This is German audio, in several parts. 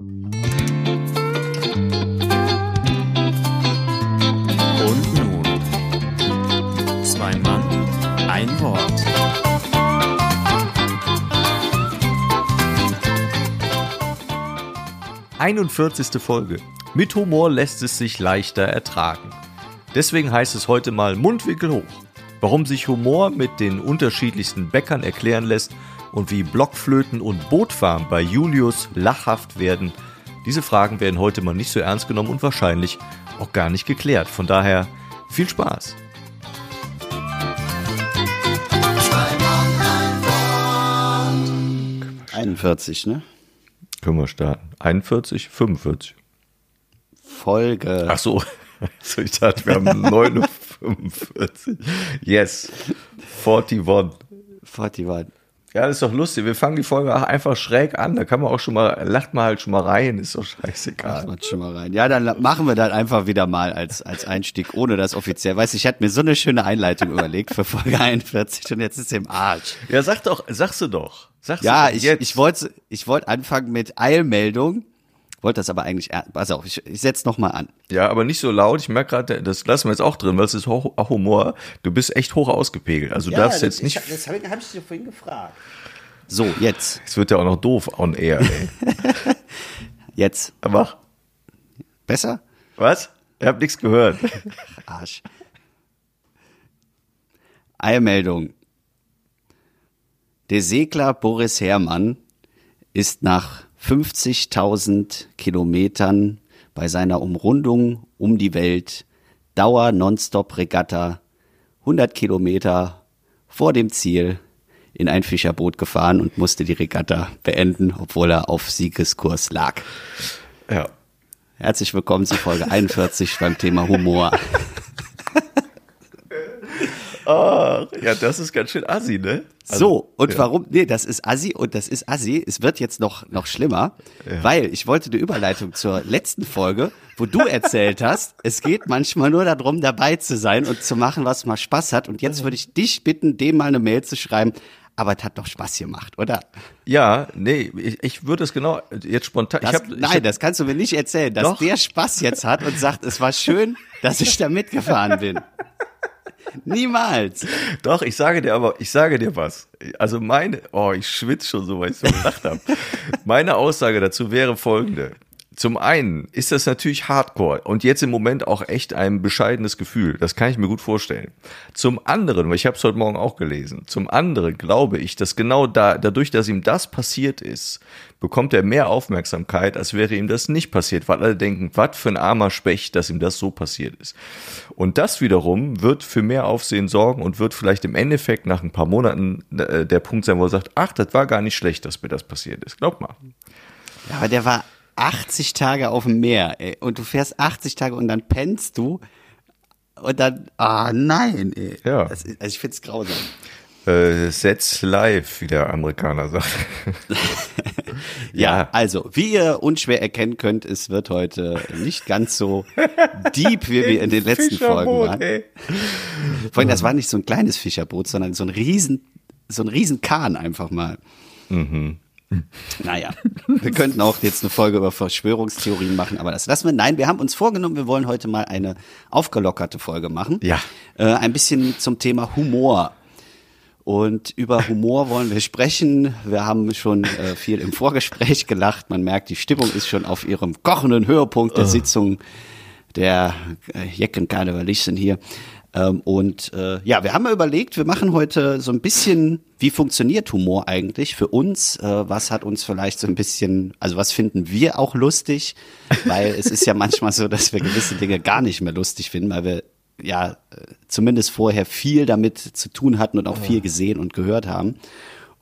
Und nun, zwei Mann, ein Wort. Einundvierzigste Folge. Mit Humor lässt es sich leichter ertragen. Deswegen heißt es heute mal Mundwinkel hoch. Warum sich Humor mit den unterschiedlichsten Bäckern erklären lässt und wie Blockflöten und Bootfahren bei Julius lachhaft werden, diese Fragen werden heute mal nicht so ernst genommen und wahrscheinlich auch gar nicht geklärt. Von daher viel Spaß. Einundvierzig, ne? Können wir starten. 41, 45. Folge. Ach so. So, ich dachte, wir haben 49. Yes. 41. 41. Ja, das ist doch lustig. Wir fangen die Folge auch einfach schräg an. Da kann man auch schon mal, lacht man halt schon mal rein. Ist doch scheißegal. Macht schon mal rein. Ja, dann machen wir das einfach wieder mal als, als Einstieg, ohne das offiziell. Weißt du, ich hatte mir so eine schöne Einleitung überlegt für Folge 41 und jetzt ist es im Arsch. Ja, sag doch, sagst du doch. Sagst Ja, du doch ich, jetzt. ich wollte ich wollte anfangen mit Eilmeldung. Wollte das aber eigentlich, pass auf, ich, ich setz noch mal an. Ja, aber nicht so laut. Ich merke gerade, das lassen wir jetzt auch drin, weil es ist auch Humor. Du bist echt hoch ausgepegelt. Also du darfst jetzt nicht. das habe hab ich dir vorhin gefragt. So, jetzt, Es wird ja auch noch doof on air, ey. jetzt. Mach. Besser? Was? Ich hab nichts gehört. Arsch. Eilmeldung. Der Segler Boris Herrmann ist nach 50.000 Kilometern bei seiner Umrundung um die Welt Dauer Nonstop Regatta 100 Kilometer vor dem Ziel in ein Fischerboot gefahren und musste die Regatta beenden, obwohl er auf Siegeskurs lag. Ja. Herzlich willkommen zu Folge 41 beim Thema Humor. Ja, das ist ganz schön assi, ne? So, und ja. warum? Nee, das ist Assi und das ist Assi. Es wird jetzt noch, noch schlimmer, weil ich wollte eine Überleitung zur letzten Folge, wo du erzählt hast, es geht manchmal nur darum, dabei zu sein und zu machen, was mal Spaß hat. Und jetzt würde ich dich bitten, dem mal eine Mail zu schreiben. Aber es hat doch Spaß gemacht, oder? Ja, nee, ich, ich würde es genau jetzt spontan. Das, ich hab, nein, ich hab, das kannst du mir nicht erzählen, dass Doch. der Spaß jetzt hat und sagt, es war schön, dass ich da mitgefahren bin. Niemals. Doch, ich sage dir aber, ich sage dir was. Also meine, oh, ich schwitze schon so, weil ich so gelacht habe. Meine Aussage dazu wäre folgende. Zum einen ist das natürlich Hardcore und jetzt im Moment auch echt ein bescheidenes Gefühl. Das kann ich mir gut vorstellen. Zum anderen, weil ich habe es heute Morgen auch gelesen, zum anderen glaube ich, dass genau da, dadurch, dass ihm das passiert ist, bekommt er mehr Aufmerksamkeit, als wäre ihm das nicht passiert, weil alle denken, was für ein armer Specht, dass ihm das so passiert ist. Und das wiederum wird für mehr Aufsehen sorgen und wird vielleicht im Endeffekt nach ein paar Monaten äh, der Punkt sein, wo er sagt, ach, das war gar nicht schlecht, dass mir das passiert ist. Glaub mal. Ja, aber der war 80 Tage auf dem Meer, ey. Und du fährst 80 Tage und dann pennst du. Und dann, ah nein, ey. Ja. Das, also ich find's grausam. Äh, Sets live, wie der Amerikaner sagt. Ja, also, wie ihr unschwer erkennen könnt, es wird heute nicht ganz so deep, wie wir in den letzten Folgen waren. ey. Vor allem, das war nicht so ein kleines Fischerboot, sondern so ein riesen, so ein riesen Kahn einfach mal. Mhm. Naja, wir könnten auch jetzt eine Folge über Verschwörungstheorien machen, aber das lassen wir. Nein, wir haben uns vorgenommen, wir wollen heute mal eine aufgelockerte Folge machen. Ja. Äh, ein bisschen zum Thema Humor. Und über Humor wollen wir sprechen. Wir haben schon äh, viel im Vorgespräch gelacht. Man merkt, die Stimmung ist schon auf ihrem kochenden Höhepunkt der Sitzung der äh, Jecken-Karnevalisten hier. Ähm, und äh, ja, wir haben mal überlegt, wir machen heute so ein bisschen, wie funktioniert Humor eigentlich für uns? Äh, was hat uns vielleicht so ein bisschen, also was finden wir auch lustig? Weil es ist ja manchmal so, dass wir gewisse Dinge gar nicht mehr lustig finden, weil wir ja äh, zumindest vorher viel damit zu tun hatten und auch viel gesehen und gehört haben.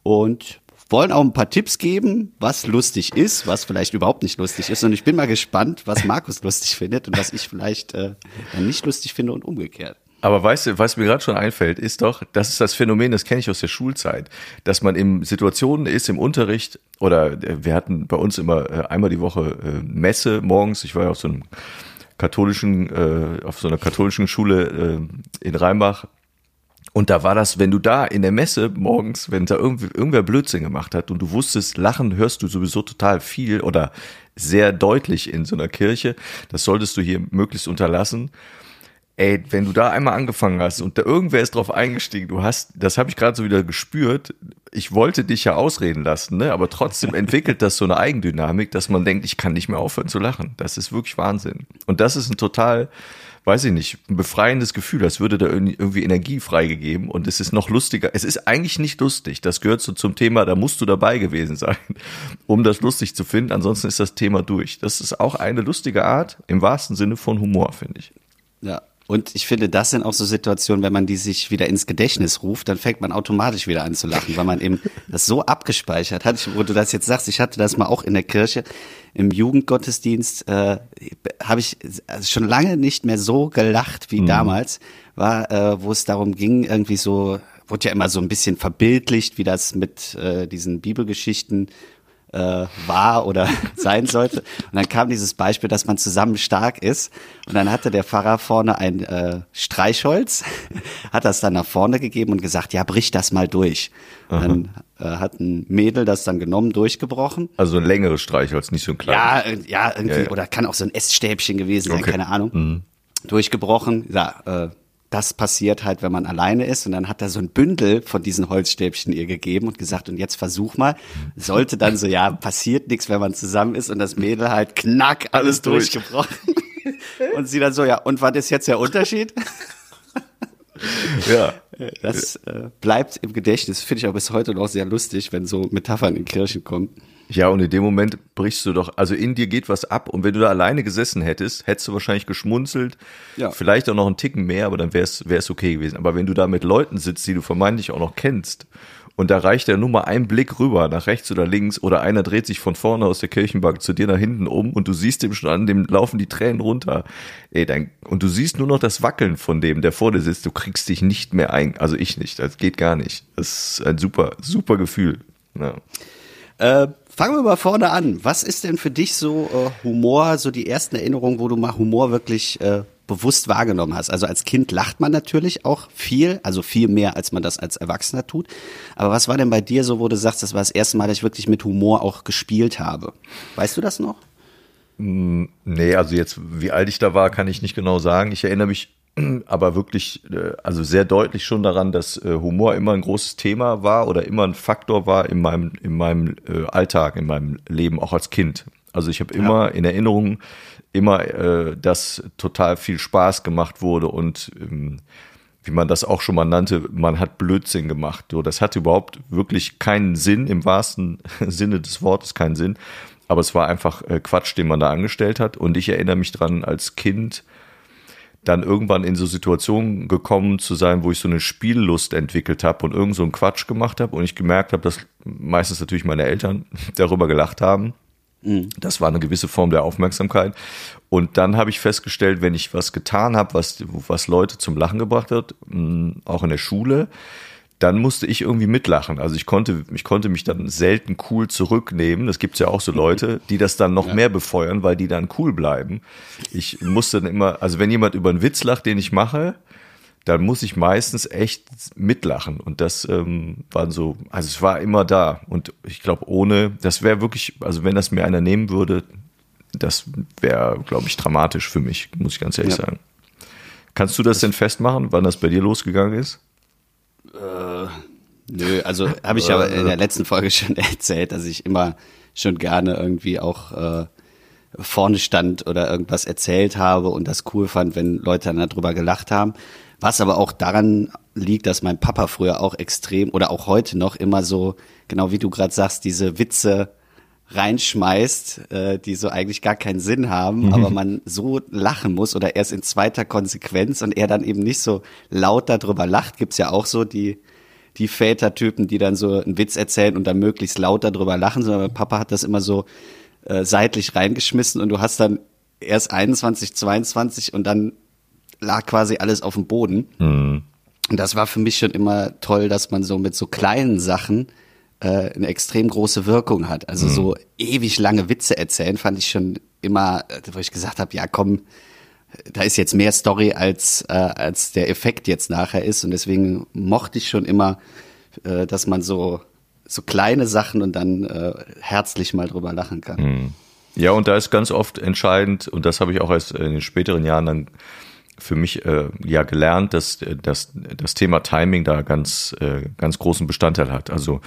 Und wollen auch ein paar Tipps geben, was lustig ist, was vielleicht überhaupt nicht lustig ist. Und ich bin mal gespannt, was Markus lustig findet und was ich vielleicht äh, nicht lustig finde und umgekehrt. Aber weißt du, was mir gerade schon einfällt, ist doch, das ist das Phänomen, das kenne ich aus der Schulzeit, dass man in Situationen ist im Unterricht oder äh, wir hatten bei uns immer äh, einmal die Woche Messe morgens. Ich war ja auf so einem katholischen, äh, auf so einer katholischen Schule äh, in Rheinbach Und da war das, wenn du da in der Messe morgens, wenn da irgendwie, irgendwer Blödsinn gemacht hat und du wusstest, Lachen hörst du sowieso total viel oder sehr deutlich in so einer Kirche, das solltest du hier möglichst unterlassen. Ey, wenn du da einmal angefangen hast und da irgendwer ist drauf eingestiegen, du hast, das habe ich gerade so wieder gespürt, ich wollte dich ja ausreden lassen, ne? aber trotzdem entwickelt das so eine Eigendynamik, dass man denkt, ich kann nicht mehr aufhören zu lachen. Das ist wirklich Wahnsinn. Und das ist ein total, weiß ich nicht, ein befreiendes Gefühl, als würde da irgendwie Energie freigegeben und es ist noch lustiger. Es ist eigentlich nicht lustig. Das gehört so zum Thema, da musst du dabei gewesen sein, um das lustig zu finden. Ansonsten ist das Thema durch. Das ist auch eine lustige Art im wahrsten Sinne von Humor, finde ich. Ja, und ich finde, das sind auch so Situationen, wenn man die sich wieder ins Gedächtnis ruft, dann fängt man automatisch wieder an zu lachen, weil man eben das so abgespeichert hat. wo du das jetzt sagst, ich hatte das mal auch in der Kirche im Jugendgottesdienst, äh, habe ich schon lange nicht mehr so gelacht wie mhm. damals, war, äh, wo es darum ging, irgendwie so, wurde ja immer so ein bisschen verbildlicht, wie das mit äh, diesen Bibelgeschichten äh, war oder sein sollte. Und dann kam dieses Beispiel, dass man zusammen stark ist. Und dann hatte der Pfarrer vorne ein äh, Streichholz, hat das dann nach vorne gegeben und gesagt, ja, brich das mal durch. Dann äh, hat ein Mädel das dann genommen, durchgebrochen. Also ein längeres Streichholz, nicht so ein kleines. Ja, ja, irgendwie, ja, ja. oder kann auch so ein Essstäbchen gewesen sein, okay. keine Ahnung. Mhm. Durchgebrochen, ja, äh, das passiert halt, wenn man alleine ist. Und dann hat er so ein Bündel von diesen Holzstäbchen ihr gegeben und gesagt, und jetzt versuch mal. Sollte dann so, ja, passiert nichts, wenn man zusammen ist und das Mädel halt knack, alles durch. durchgebrochen. und sie dann so, ja, und was ist jetzt der Unterschied? ja. Das äh, bleibt im Gedächtnis, finde ich auch bis heute noch sehr lustig, wenn so Metaphern in Kirchen kommen. Ja, und in dem Moment brichst du doch, also in dir geht was ab und wenn du da alleine gesessen hättest, hättest du wahrscheinlich geschmunzelt, ja. vielleicht auch noch einen Ticken mehr, aber dann wäre es okay gewesen. Aber wenn du da mit Leuten sitzt, die du vermeintlich auch noch kennst und da reicht ja nur mal ein Blick rüber, nach rechts oder links oder einer dreht sich von vorne aus der Kirchenbank zu dir nach hinten um und du siehst dem schon an, dem laufen die Tränen runter. Ey, dann, und du siehst nur noch das Wackeln von dem, der vor dir sitzt, du kriegst dich nicht mehr ein, also ich nicht, das geht gar nicht. Das ist ein super, super Gefühl. Ja. Äh, Fangen wir mal vorne an. Was ist denn für dich so äh, Humor, so die ersten Erinnerungen, wo du mal Humor wirklich äh, bewusst wahrgenommen hast? Also als Kind lacht man natürlich auch viel, also viel mehr, als man das als Erwachsener tut. Aber was war denn bei dir so, wo du sagst, das war das erste Mal, dass ich wirklich mit Humor auch gespielt habe? Weißt du das noch? Mm, nee, also jetzt, wie alt ich da war, kann ich nicht genau sagen. Ich erinnere mich aber wirklich, äh, also sehr deutlich schon daran, dass äh, Humor immer ein großes Thema war oder immer ein Faktor war in meinem, in meinem äh, Alltag, in meinem Leben, auch als Kind. Also ich habe immer ja. in Erinnerung immer, dass total viel Spaß gemacht wurde und ähm, wie man das auch schon mal nannte, man hat Blödsinn gemacht. So, das hatte überhaupt wirklich keinen Sinn, im wahrsten Sinne des Wortes keinen Sinn. Aber es war einfach Quatsch, den man da angestellt hat. Und ich erinnere mich dran, als Kind dann irgendwann in so Situationen gekommen zu sein, wo ich so eine Spiellust entwickelt habe und irgend so einen Quatsch gemacht habe und ich gemerkt habe, dass meistens natürlich meine Eltern darüber gelacht haben. Mhm. Das war eine gewisse Form der Aufmerksamkeit. Und dann habe ich festgestellt, wenn ich was getan habe, was, was Leute zum Lachen gebracht hat, auch in der Schule, dann musste ich irgendwie mitlachen. Also ich konnte, ich konnte mich dann selten cool zurücknehmen. Das gibt's ja auch so Leute, die das dann noch ja. mehr befeuern, weil die dann cool bleiben. Ich musste dann immer, also wenn jemand über einen Witz lacht, den ich mache, dann muss ich meistens echt mitlachen. Und das ähm, war so, also es war immer da. Und ich glaube, ohne, das wäre wirklich, also wenn das mir einer nehmen würde, das wäre, glaube ich, dramatisch für mich, muss ich ganz ehrlich ja. sagen. Kannst du das denn festmachen, wann das bei dir losgegangen ist? Äh, nö, also habe ich ja in der letzten Folge schon erzählt, dass ich immer schon gerne irgendwie auch äh, vorne stand oder irgendwas erzählt habe und das cool fand, wenn Leute dann darüber gelacht haben. Was aber auch daran liegt, dass mein Papa früher auch extrem oder auch heute noch immer so, genau wie du gerade sagst, diese Witze reinschmeißt, äh, die so eigentlich gar keinen Sinn haben, mhm. aber man so lachen muss oder erst in zweiter Konsequenz und er dann eben nicht so laut darüber lacht, gibt's ja auch so die die Vätertypen, die dann so einen Witz erzählen und dann möglichst laut darüber lachen, sondern mein Papa hat das immer so äh, seitlich reingeschmissen und du hast dann erst 21, 22 und dann lag quasi alles auf dem Boden. Mhm. Und das war für mich schon immer toll, dass man so mit so kleinen Sachen äh, eine extrem große Wirkung hat. Also mhm. so ewig lange Witze erzählen fand ich schon immer, wo ich gesagt habe, ja komm, da ist jetzt mehr Story als, äh, als der Effekt jetzt nachher ist. Und deswegen mochte ich schon immer, äh, dass man so, so kleine Sachen und dann äh, herzlich mal drüber lachen kann. Mhm. Ja, und da ist ganz oft entscheidend, und das habe ich auch erst in den späteren Jahren dann für mich äh, ja gelernt, dass, dass das Thema Timing da ganz, äh, ganz großen Bestandteil hat. Also äh,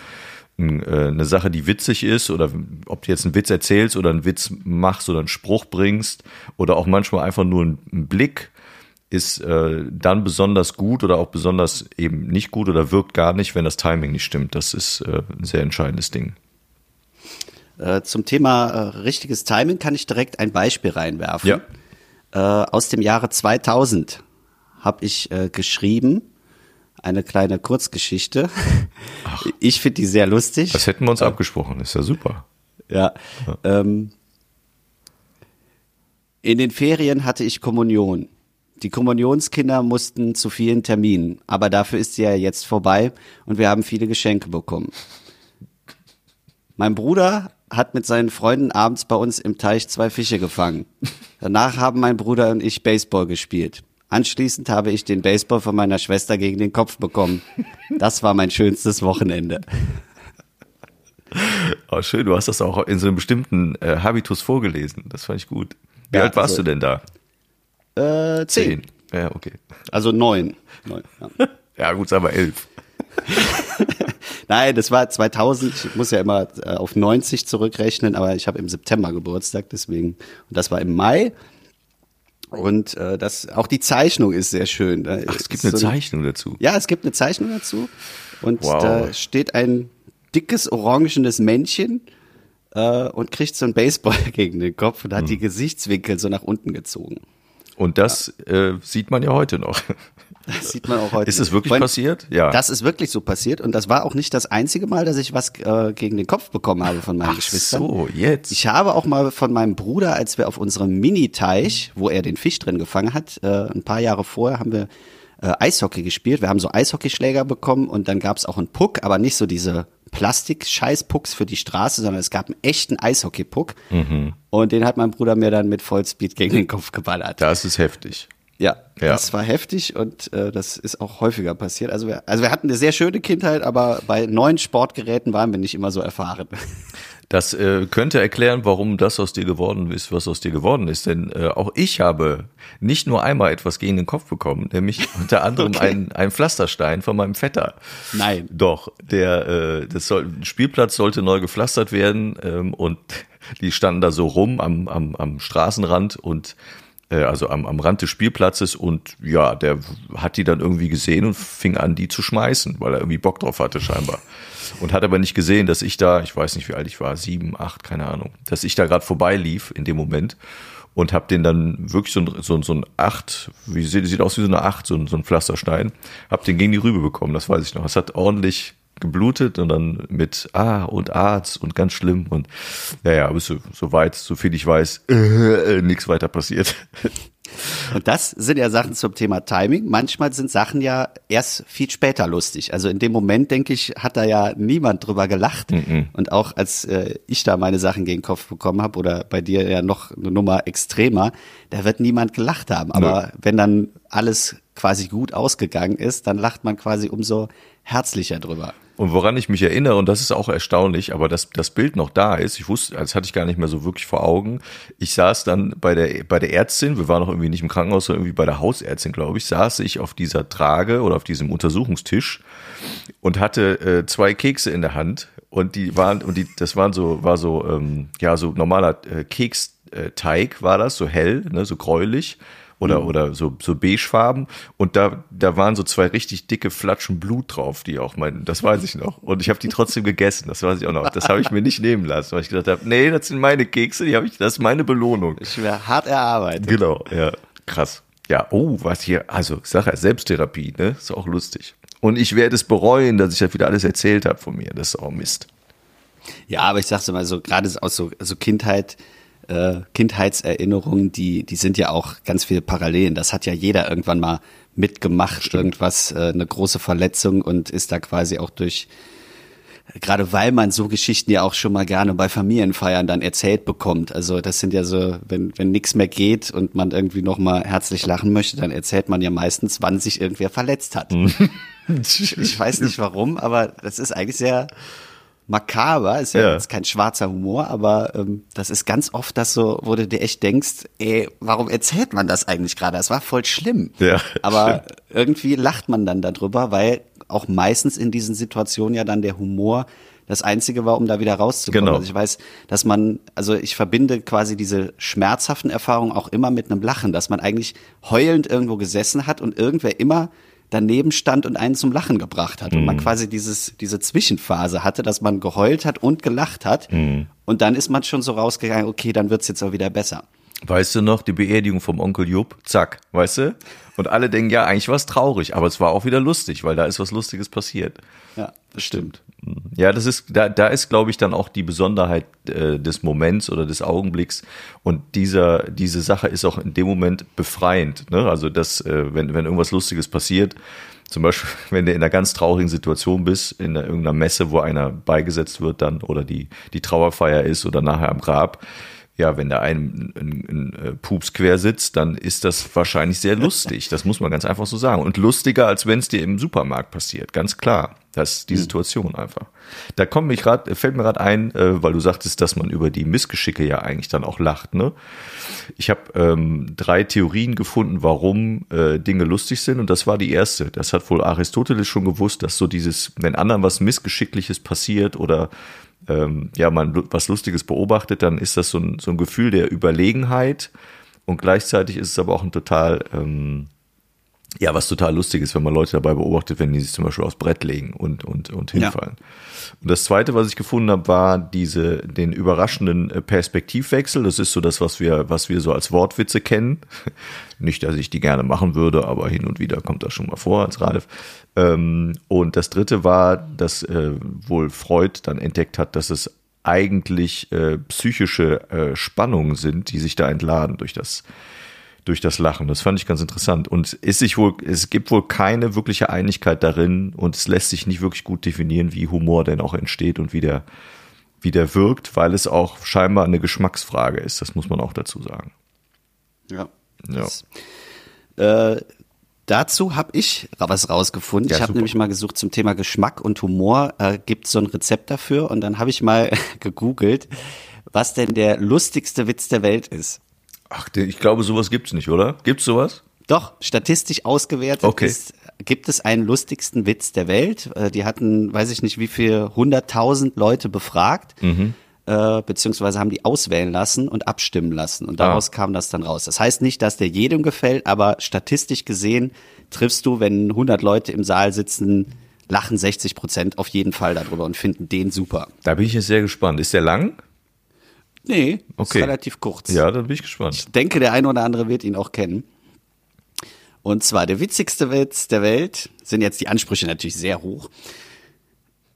eine Sache, die witzig ist, oder ob du jetzt einen Witz erzählst oder einen Witz machst oder einen Spruch bringst, oder auch manchmal einfach nur ein, ein Blick, ist äh, dann besonders gut oder auch besonders eben nicht gut oder wirkt gar nicht, wenn das Timing nicht stimmt. Das ist äh, ein sehr entscheidendes Ding. Äh, zum Thema äh, richtiges Timing kann ich direkt ein Beispiel reinwerfen. Ja. Äh, aus dem Jahre 2000 habe ich äh, geschrieben, eine kleine Kurzgeschichte. Ach. Ich finde die sehr lustig. Das hätten wir uns abgesprochen, ist ja super. Ja. ja. Ähm, in den Ferien hatte ich Kommunion. Die Kommunionskinder mussten zu vielen Terminen, aber dafür ist sie ja jetzt vorbei und wir haben viele Geschenke bekommen. Mein Bruder hat mit seinen Freunden abends bei uns im Teich zwei Fische gefangen. Danach haben mein Bruder und ich Baseball gespielt. Anschließend habe ich den Baseball von meiner Schwester gegen den Kopf bekommen. Das war mein schönstes Wochenende. Oh, schön, du hast das auch in so einem bestimmten äh, Habitus vorgelesen. Das fand ich gut. Wie ja, alt warst also, du denn da? Äh, zehn. zehn. Ja, okay. Also neun. neun ja. ja, gut, sagen wir elf. Nein, das war 2000. Ich muss ja immer äh, auf 90 zurückrechnen, aber ich habe im September Geburtstag, deswegen. Und das war im Mai. Und äh, das auch die Zeichnung ist sehr schön. Da Ach, es gibt eine so Zeichnung dazu. Ja, es gibt eine Zeichnung dazu. Und wow. da steht ein dickes orangenes Männchen äh, und kriegt so einen Baseball gegen den Kopf und hat hm. die Gesichtswinkel so nach unten gezogen. Und das ja. äh, sieht man ja heute noch. Das sieht man auch heute. Ist es wirklich Weil, passiert? Ja. Das ist wirklich so passiert und das war auch nicht das einzige Mal, dass ich was äh, gegen den Kopf bekommen habe von meinen Ach Geschwistern. so, jetzt. Ich habe auch mal von meinem Bruder, als wir auf unserem Mini-Teich, wo er den Fisch drin gefangen hat, äh, ein paar Jahre vorher haben wir äh, Eishockey gespielt. Wir haben so Eishockeyschläger bekommen und dann gab es auch einen Puck, aber nicht so diese Plastik-Scheißpucks für die Straße, sondern es gab einen echten Eishockey-Puck. Mhm. Und den hat mein Bruder mir dann mit Vollspeed gegen den Kopf geballert. Das ist heftig. Ja, ja, das war heftig und äh, das ist auch häufiger passiert. Also wir, also wir hatten eine sehr schöne Kindheit, aber bei neuen Sportgeräten waren wir nicht immer so erfahren. Das äh, könnte erklären, warum das aus dir geworden ist, was aus dir geworden ist. Denn äh, auch ich habe nicht nur einmal etwas gegen den Kopf bekommen, nämlich unter anderem okay. einen, einen Pflasterstein von meinem Vetter. Nein. Doch, der äh, das soll, Spielplatz sollte neu gepflastert werden ähm, und die standen da so rum am, am, am Straßenrand und äh, also am, am Rand des Spielplatzes und ja, der hat die dann irgendwie gesehen und fing an, die zu schmeißen, weil er irgendwie Bock drauf hatte scheinbar. Und hat aber nicht gesehen, dass ich da, ich weiß nicht, wie alt ich war, sieben, acht, keine Ahnung, dass ich da gerade vorbeilief in dem Moment und hab den dann wirklich so ein, so, so ein Acht, wie sieht, sieht aus wie so eine Acht, so ein, so ein Pflasterstein, hab den gegen die Rübe bekommen, das weiß ich noch. Es hat ordentlich geblutet und dann mit Ah und Arzt und ganz schlimm und ja, ja, aber so, so weit, so viel ich weiß, äh, äh, nichts weiter passiert. Und das sind ja Sachen zum Thema Timing. Manchmal sind Sachen ja erst viel später lustig. Also in dem Moment, denke ich, hat da ja niemand drüber gelacht. Mm -mm. Und auch als äh, ich da meine Sachen gegen den Kopf bekommen habe oder bei dir ja noch eine Nummer extremer, da wird niemand gelacht haben. Aber Nö. wenn dann alles quasi gut ausgegangen ist, dann lacht man quasi umso herzlicher drüber. Und woran ich mich erinnere, und das ist auch erstaunlich, aber dass das Bild noch da ist, ich wusste, das hatte ich gar nicht mehr so wirklich vor Augen. Ich saß dann bei der, bei der Ärztin, wir waren noch irgendwie nicht im Krankenhaus, sondern irgendwie bei der Hausärztin, glaube ich, saß ich auf dieser Trage oder auf diesem Untersuchungstisch und hatte äh, zwei Kekse in der Hand und die waren, und die, das waren so, war so, ähm, ja, so normaler äh, Keksteig war das, so hell, ne, so gräulich oder, mhm. oder so, so beigefarben. Und da, da waren so zwei richtig dicke Flatschen Blut drauf, die auch mein, das weiß ich noch. Und ich habe die trotzdem gegessen, das weiß ich auch noch. Das habe ich mir nicht nehmen lassen, weil ich gedacht habe, nee, das sind meine Kekse, die habe ich, das ist meine Belohnung. Ich wäre hart erarbeitet. Genau, ja, krass. Ja, oh, was hier, also Sache, Selbsttherapie, ne, ist auch lustig. Und ich werde es bereuen, dass ich das wieder alles erzählt habe von mir. Das ist auch Mist. Ja, aber ich sag's mal so, gerade aus so, so Kindheit, äh, Kindheitserinnerungen, die, die sind ja auch ganz viele Parallelen. Das hat ja jeder irgendwann mal mitgemacht, Stimmt. irgendwas, äh, eine große Verletzung und ist da quasi auch durch Gerade weil man so Geschichten ja auch schon mal gerne bei Familienfeiern dann erzählt bekommt. Also das sind ja so, wenn, wenn nichts mehr geht und man irgendwie noch mal herzlich lachen möchte, dann erzählt man ja meistens, wann sich irgendwer verletzt hat. ich weiß nicht warum, aber das ist eigentlich sehr makaber. Ist ja, Ja. jetzt kein schwarzer Humor, aber ähm, das ist ganz oft das so, wo du dir echt denkst, ey, warum erzählt man das eigentlich gerade? Das war voll schlimm. Ja, aber irgendwie lacht man dann darüber, weil auch meistens in diesen Situationen ja dann der Humor das Einzige war, um da wieder rauszukommen. Genau. Also ich weiß, dass man, also ich verbinde quasi diese schmerzhaften Erfahrungen auch immer mit einem Lachen, dass man eigentlich heulend irgendwo gesessen hat und irgendwer immer daneben stand und einen zum Lachen gebracht hat. Und Mhm. man quasi dieses, diese Zwischenphase hatte, dass man geheult hat und gelacht hat. Mhm. Und dann ist man schon so rausgegangen, okay, dann wird's jetzt auch wieder besser. Weißt du noch, die Beerdigung vom Onkel Jupp, zack, weißt du? Und alle denken, ja, eigentlich war es traurig, aber es war auch wieder lustig, weil da ist was Lustiges passiert. Ja, das stimmt. Ja, das ist, da, da ist, glaube ich, dann auch die Besonderheit äh, des Moments oder des Augenblicks. Und dieser, diese Sache ist auch in dem Moment befreiend. Ne? Also, dass, äh, wenn, wenn irgendwas Lustiges passiert, zum Beispiel, wenn du in einer ganz traurigen Situation bist, in einer, irgendeiner Messe, wo einer beigesetzt wird dann oder die, die Trauerfeier ist oder nachher am Grab, ja, wenn da ein, ein, ein äh, Pups quer sitzt, dann ist das wahrscheinlich sehr lustig. Das muss man ganz einfach so sagen. Und lustiger, als wenn es dir im Supermarkt passiert, ganz klar. Das ist die Situation einfach. Da kommt mich grad, fällt mir gerade ein, äh, weil du sagtest, dass man über die Missgeschicke ja eigentlich dann auch lacht. Ne? Ich habe ähm, drei Theorien gefunden, warum äh, Dinge lustig sind. Und das war die erste. Das hat wohl Aristoteles schon gewusst, dass so dieses, wenn anderen was Missgeschickliches passiert oder ähm, ja, man was Lustiges beobachtet, dann ist das so ein, so ein Gefühl der Überlegenheit und gleichzeitig ist es aber auch ein total, ähm, ja, was total lustig ist, wenn man Leute dabei beobachtet, wenn die sich zum Beispiel aufs Brett legen und, und, und Ja. hinfallen. Und das zweite, was ich gefunden habe, war diese, den überraschenden äh, Perspektivwechsel. Das ist so das, was wir, was wir so als Wortwitze kennen. Nicht, dass ich die gerne machen würde, aber hin und wieder kommt das schon mal vor als Ralf. Ähm, und das dritte war, dass äh, wohl Freud dann entdeckt hat, dass es eigentlich äh, psychische Spannungen sind, die sich da entladen durch das durch das Lachen. Das fand ich ganz interessant. Und ist sich wohl, es gibt wohl keine wirkliche Einigkeit darin und es lässt sich nicht wirklich gut definieren, wie Humor denn auch entsteht und wie der, wie der wirkt, weil es auch scheinbar eine Geschmacksfrage ist. Das muss man auch dazu sagen. Ja. Ja. Das, äh, dazu habe ich was rausgefunden. Ja, ich habe nämlich mal gesucht zum Thema Geschmack und Humor. Äh, Gibt so ein Rezept dafür? Und dann habe ich mal gegoogelt, was denn der lustigste Witz der Welt ist. Ach, ich glaube, sowas gibt's nicht, oder? Gibt's sowas? Doch, statistisch ausgewertet Okay. ist, gibt es einen lustigsten Witz der Welt. Äh, Die hatten, weiß ich nicht, wie viel, 100.000 Leute befragt, äh, beziehungsweise haben die auswählen lassen und abstimmen lassen. Und daraus kam das dann raus. Das heißt nicht, dass der jedem gefällt, aber statistisch gesehen triffst du, wenn 100 Leute im Saal sitzen, lachen 60 Prozent auf jeden Fall darüber und finden den super. Da bin ich jetzt sehr gespannt. Ist der lang? Nee, Okay. ist relativ kurz. Ja, dann bin ich gespannt. Ich denke, der eine oder andere wird ihn auch kennen. Und zwar der witzigste Witz der Welt sind jetzt die Ansprüche natürlich sehr hoch.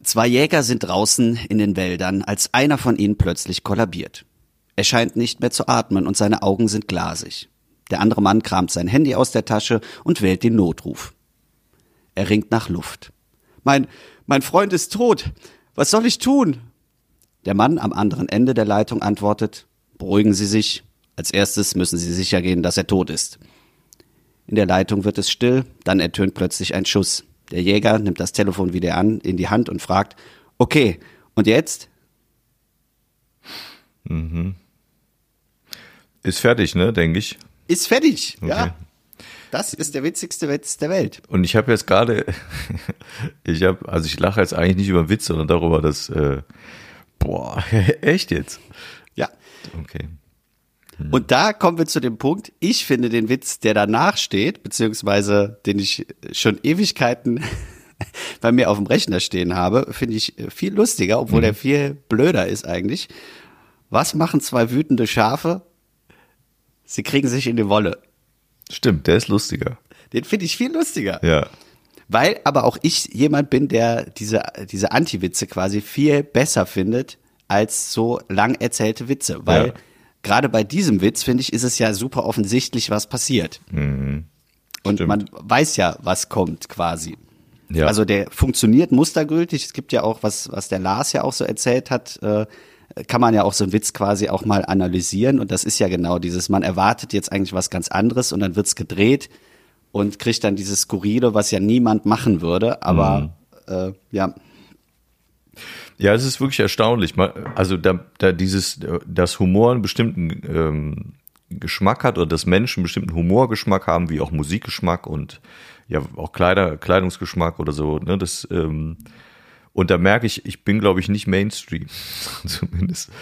Zwei Jäger sind draußen in den Wäldern, als einer von ihnen plötzlich kollabiert. Er scheint nicht mehr zu atmen und seine Augen sind glasig. Der andere Mann kramt sein Handy aus der Tasche und wählt den Notruf. Er ringt nach Luft. Mein, mein Freund ist tot. Was soll ich tun? Der Mann am anderen Ende der Leitung antwortet, beruhigen Sie sich. Als erstes müssen Sie sicher gehen, dass er tot ist. In der Leitung wird es still, dann ertönt plötzlich ein Schuss. Der Jäger nimmt das Telefon wieder an, in die Hand und fragt, okay, und jetzt? Ist fertig, ne, denke ich. Ist fertig, Okay. ja. Das ist der witzigste Witz der Welt. Und ich habe jetzt gerade, ich habe, also ich lache jetzt eigentlich nicht über den Witz, sondern darüber, dass, äh, boah, echt jetzt? Ja. Okay. Und da kommen wir zu dem Punkt, ich finde den Witz, der danach steht, beziehungsweise den ich schon Ewigkeiten bei mir auf dem Rechner stehen habe, finde ich viel lustiger, obwohl der viel blöder ist eigentlich. Was machen zwei wütende Schafe? Sie kriegen sich in die Wolle. Stimmt, der ist lustiger. Den finde ich viel lustiger. Ja. Weil aber auch ich jemand bin, der diese, diese Anti-Witze quasi viel besser findet als so lang erzählte Witze. Weil Ja. gerade bei diesem Witz, finde ich, ist es ja super offensichtlich, was passiert. Und Stimmt. man weiß ja, was kommt quasi. Ja. Also der funktioniert mustergültig. Es gibt ja auch, was, was der Lars ja auch so erzählt hat, äh, kann man ja auch so einen Witz quasi auch mal analysieren. Und das ist ja genau dieses, man erwartet jetzt eigentlich was ganz anderes und dann wird's gedreht und kriegt dann dieses Skurrile, was ja niemand machen würde. Aber äh, ja, Ja, es ist wirklich erstaunlich. Also da, da dieses, dass Humor einen bestimmten ähm, Geschmack hat oder dass Menschen einen bestimmten Humorgeschmack haben, wie auch Musikgeschmack und ja auch Kleider, Kleidungsgeschmack oder so. Ne, das ähm, und da merke ich, ich bin glaube ich nicht Mainstream. Zumindest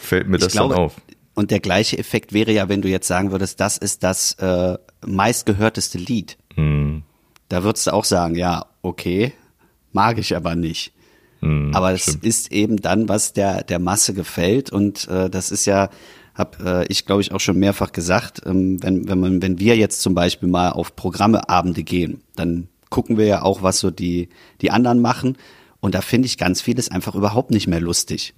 fällt mir das dann auf. Und der gleiche Effekt wäre ja, wenn du jetzt sagen würdest, das ist das äh, meistgehörteste Lied. Hm. Da würdest du auch sagen, ja, okay, mag ich aber nicht. aber es stimmt. ist eben dann, was der, der Masse gefällt. Und äh, das ist ja, habe äh, ich glaube ich auch schon mehrfach gesagt, ähm, wenn, wenn, man, wenn wir jetzt zum Beispiel mal auf Programmeabende gehen, dann gucken wir ja auch, was so die, die anderen machen. Und da finde ich ganz vieles einfach überhaupt nicht mehr lustig.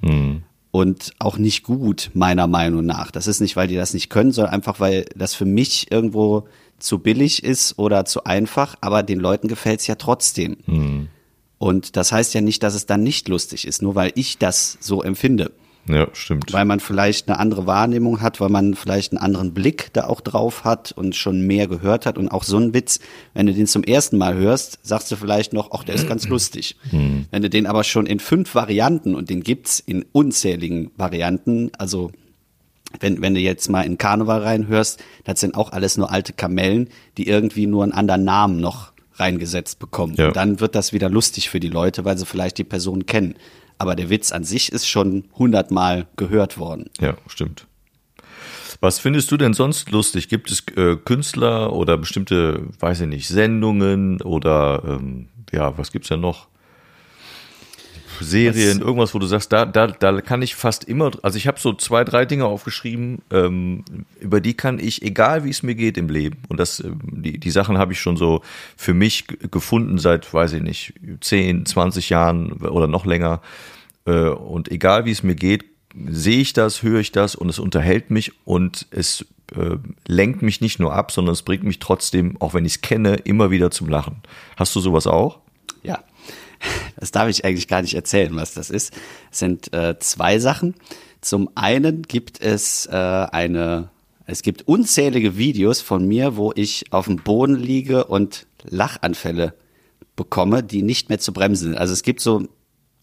Und auch nicht gut, meiner Meinung nach. Das ist nicht, weil die das nicht können, sondern einfach, weil das für mich irgendwo zu billig ist oder zu einfach, aber den Leuten gefällt es ja trotzdem. Und das heißt ja nicht, dass es dann nicht lustig ist, nur weil ich das so empfinde. Ja, stimmt. Weil man vielleicht eine andere Wahrnehmung hat, weil man vielleicht einen anderen Blick da auch drauf hat und schon mehr gehört hat. Und auch so ein Witz, wenn du den zum ersten Mal hörst, sagst du vielleicht noch, ach, der ist ganz lustig. Wenn du den aber schon in fünf Varianten, und den gibt's in unzähligen Varianten, also wenn, wenn du jetzt mal in Karneval reinhörst, das sind auch alles nur alte Kamellen, die irgendwie nur einen anderen Namen noch reingesetzt bekommen. Ja. Und dann wird das wieder lustig für die Leute, weil sie vielleicht die Person kennen. Aber der Witz an sich ist schon hundertmal gehört worden. Ja, stimmt. Was findest du denn sonst lustig? Gibt es äh, Künstler oder bestimmte, weiß ich nicht, Sendungen oder ähm, ja, was gibt's denn noch? Serien, irgendwas, wo du sagst, da, da, da kann ich fast immer, also ich habe so zwei, drei Dinge aufgeschrieben, ähm, über die kann ich, egal wie es mir geht im Leben, und das, ähm, die, die Sachen habe ich schon so für mich gefunden seit, weiß ich nicht, 10, 20 Jahren oder noch länger. Äh, und egal wie es mir geht, sehe ich das, höre ich das und es unterhält mich und es äh, lenkt mich nicht nur ab, sondern es bringt mich trotzdem, auch wenn ich es kenne, immer wieder zum Lachen. Hast du sowas auch? Ja, das darf ich eigentlich gar nicht erzählen, was das ist. Es sind äh, zwei Sachen. Zum einen gibt es äh, eine, es gibt unzählige Videos von mir, wo ich auf dem Boden liege und Lachanfälle bekomme, die nicht mehr zu bremsen sind. Also es gibt so,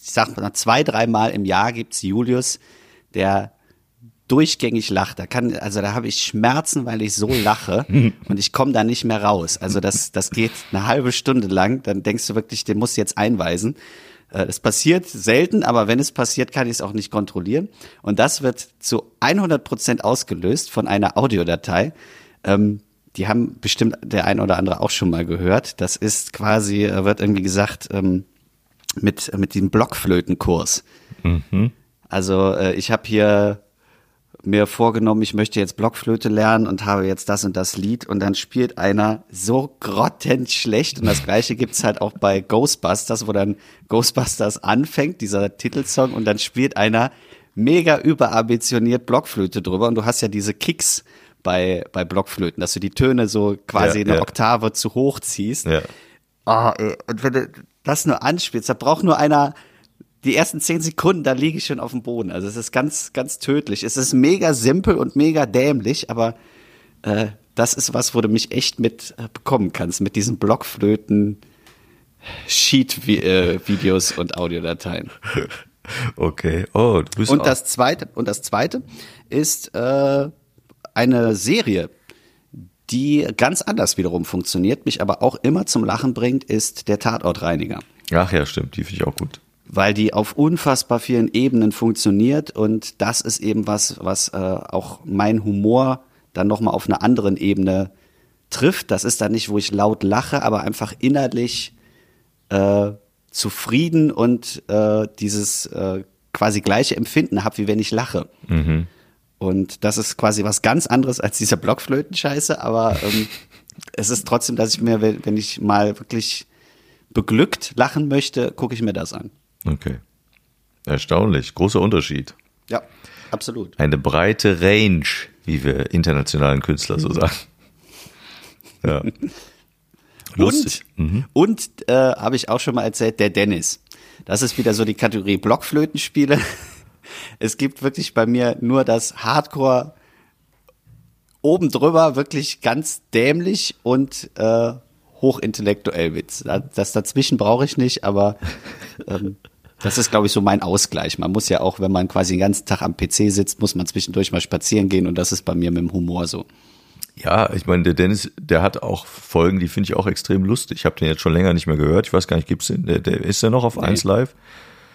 ich sag mal, zwei, dreimal im Jahr gibt's Julius, der durchgängig lacht. Da kann, also da habe ich Schmerzen, weil ich so lache und ich komme da nicht mehr raus. Also das, das geht eine halbe Stunde lang. Dann denkst du wirklich, den musst du jetzt einweisen. Äh, Das passiert selten, aber wenn es passiert, kann ich es auch nicht kontrollieren. Und das wird zu 100 Prozent ausgelöst von einer Audiodatei. Ähm, die haben bestimmt der ein oder andere auch schon mal gehört. Das ist quasi, äh, wird irgendwie gesagt, ähm, mit, mit dem Blockflötenkurs. Also äh, ich habe hier mir vorgenommen, ich möchte jetzt Blockflöte lernen und habe jetzt das und das Lied und dann spielt einer so grottenschlecht und das gleiche gibt's halt auch bei Ghostbusters, wo dann Ghostbusters anfängt, dieser Titelsong und dann spielt einer mega überambitioniert Blockflöte drüber und du hast ja diese Kicks bei, bei Blockflöten, dass du die Töne so quasi Ja, eine ja. Oktave zu hoch ziehst. Ja. Ah, ey, und wenn du das nur anspielst, da braucht nur einer die ersten zehn Sekunden, da liege ich schon auf dem Boden. Also es ist ganz, ganz tödlich. Es ist mega simpel und mega dämlich, aber äh, das ist was, wo du mich echt mit äh, bekommen kannst, mit diesen Blockflöten, Sheet-Videos und Audiodateien. Okay. Oh, du bist Und das zweite, und das zweite ist äh, eine Serie, die ganz anders wiederum funktioniert, mich aber auch immer zum Lachen bringt, ist der Tatortreiniger. Ach ja, stimmt, die finde ich auch gut. weil die auf unfassbar vielen Ebenen funktioniert und das ist eben was, was äh, auch mein Humor dann nochmal auf einer anderen Ebene trifft. Das ist dann nicht, wo ich laut lache, aber einfach innerlich äh, zufrieden und äh, dieses äh, quasi gleiche Empfinden habe, wie wenn ich lache. Und das ist quasi was ganz anderes als dieser Blockflöten-Scheiße, aber ähm, es ist trotzdem, dass ich mir, wenn ich mal wirklich beglückt lachen möchte, gucke ich mir das an. Okay. Erstaunlich. Großer Unterschied. Ja, absolut. Eine breite Range, wie wir internationalen Künstler so sagen. Ja. Lustig. Und, und äh, habe ich auch schon mal erzählt, der Dennis. Das ist wieder so die Kategorie Blockflötenspiele. Es gibt wirklich bei mir nur das Hardcore oben drüber, wirklich ganz dämlich und äh, hochintellektuell Witz. Das dazwischen brauche ich nicht, aber ähm, das ist, glaube ich, so mein Ausgleich. Man muss ja auch, wenn man quasi den ganzen Tag am PC sitzt, muss man zwischendurch mal spazieren gehen und das ist bei mir mit dem Humor so. Ja, ich meine, der Dennis, der hat auch Folgen, die finde ich auch extrem lustig. Ich habe den jetzt schon länger nicht mehr gehört. Ich weiß gar nicht, gibt's den? Der, der ist der noch auf 1 Live?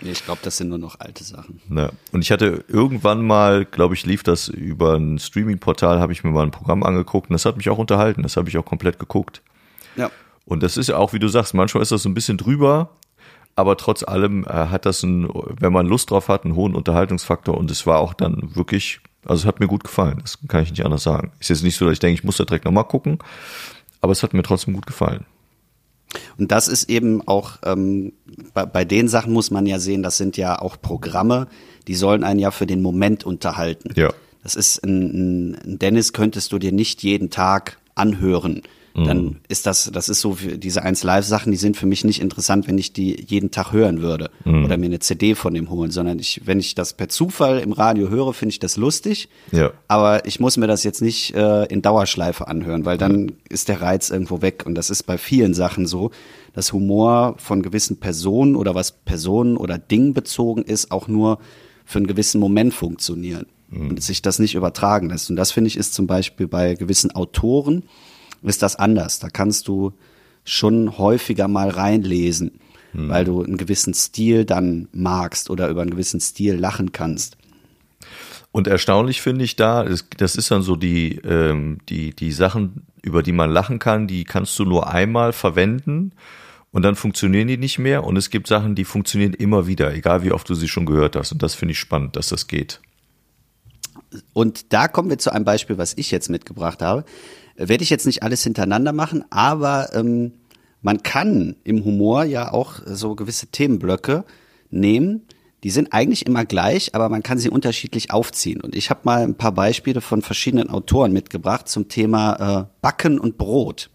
Nee, ich glaube, das sind nur noch alte Sachen. Ne. Und ich hatte irgendwann mal, glaube ich, lief das über ein Streaming-Portal, habe ich mir mal ein Programm angeguckt und das hat mich auch unterhalten. Das habe ich auch komplett geguckt. Ja. Und das ist ja auch, wie du sagst, manchmal ist das so ein bisschen drüber, aber trotz allem äh, hat das, ein, wenn man Lust drauf hat, einen hohen Unterhaltungsfaktor und es war auch dann wirklich, also es hat mir gut gefallen, das kann ich nicht anders sagen. Ist jetzt nicht so, dass ich denke, ich muss da direkt nochmal gucken, aber es hat mir trotzdem gut gefallen. Und das ist eben auch, ähm, bei, bei den Sachen muss man ja sehen, das sind ja auch Programme, die sollen einen ja für den Moment unterhalten. Ja. Das ist ein, ein Dennis könntest du dir nicht jeden Tag anhören. Dann ist das, das ist so, für diese 1 Live-Sachen, die sind für mich nicht interessant, wenn ich die jeden Tag hören würde oder mir eine CD von dem holen, sondern ich, wenn ich das per Zufall im Radio höre, finde ich das lustig. Ja. Aber ich muss mir das jetzt nicht äh, in Dauerschleife anhören, weil dann ist der Reiz irgendwo weg. Und das ist bei vielen Sachen so, dass Humor von gewissen Personen oder was Personen oder Dingen bezogen ist, auch nur für einen gewissen Moment funktionieren und sich das nicht übertragen lässt. Und das finde ich ist zum Beispiel bei gewissen Autoren ist das anders. Da kannst du schon häufiger mal reinlesen, weil du einen gewissen Stil dann magst oder über einen gewissen Stil lachen kannst. Und erstaunlich finde ich da, das, das ist dann so die, ähm, die, die Sachen, über die man lachen kann, die kannst du nur einmal verwenden und dann funktionieren die nicht mehr. Und es gibt Sachen, die funktionieren immer wieder, egal wie oft du sie schon gehört hast. Und das finde ich spannend, dass das geht. Und da kommen wir zu einem Beispiel, was ich jetzt mitgebracht habe. Werde ich jetzt nicht alles hintereinander machen, aber ähm, man kann im Humor ja auch so gewisse Themenblöcke nehmen. Die sind eigentlich immer gleich, aber man kann sie unterschiedlich aufziehen. Und ich habe mal ein paar Beispiele von verschiedenen Autoren mitgebracht zum Thema äh, Backen und Brot.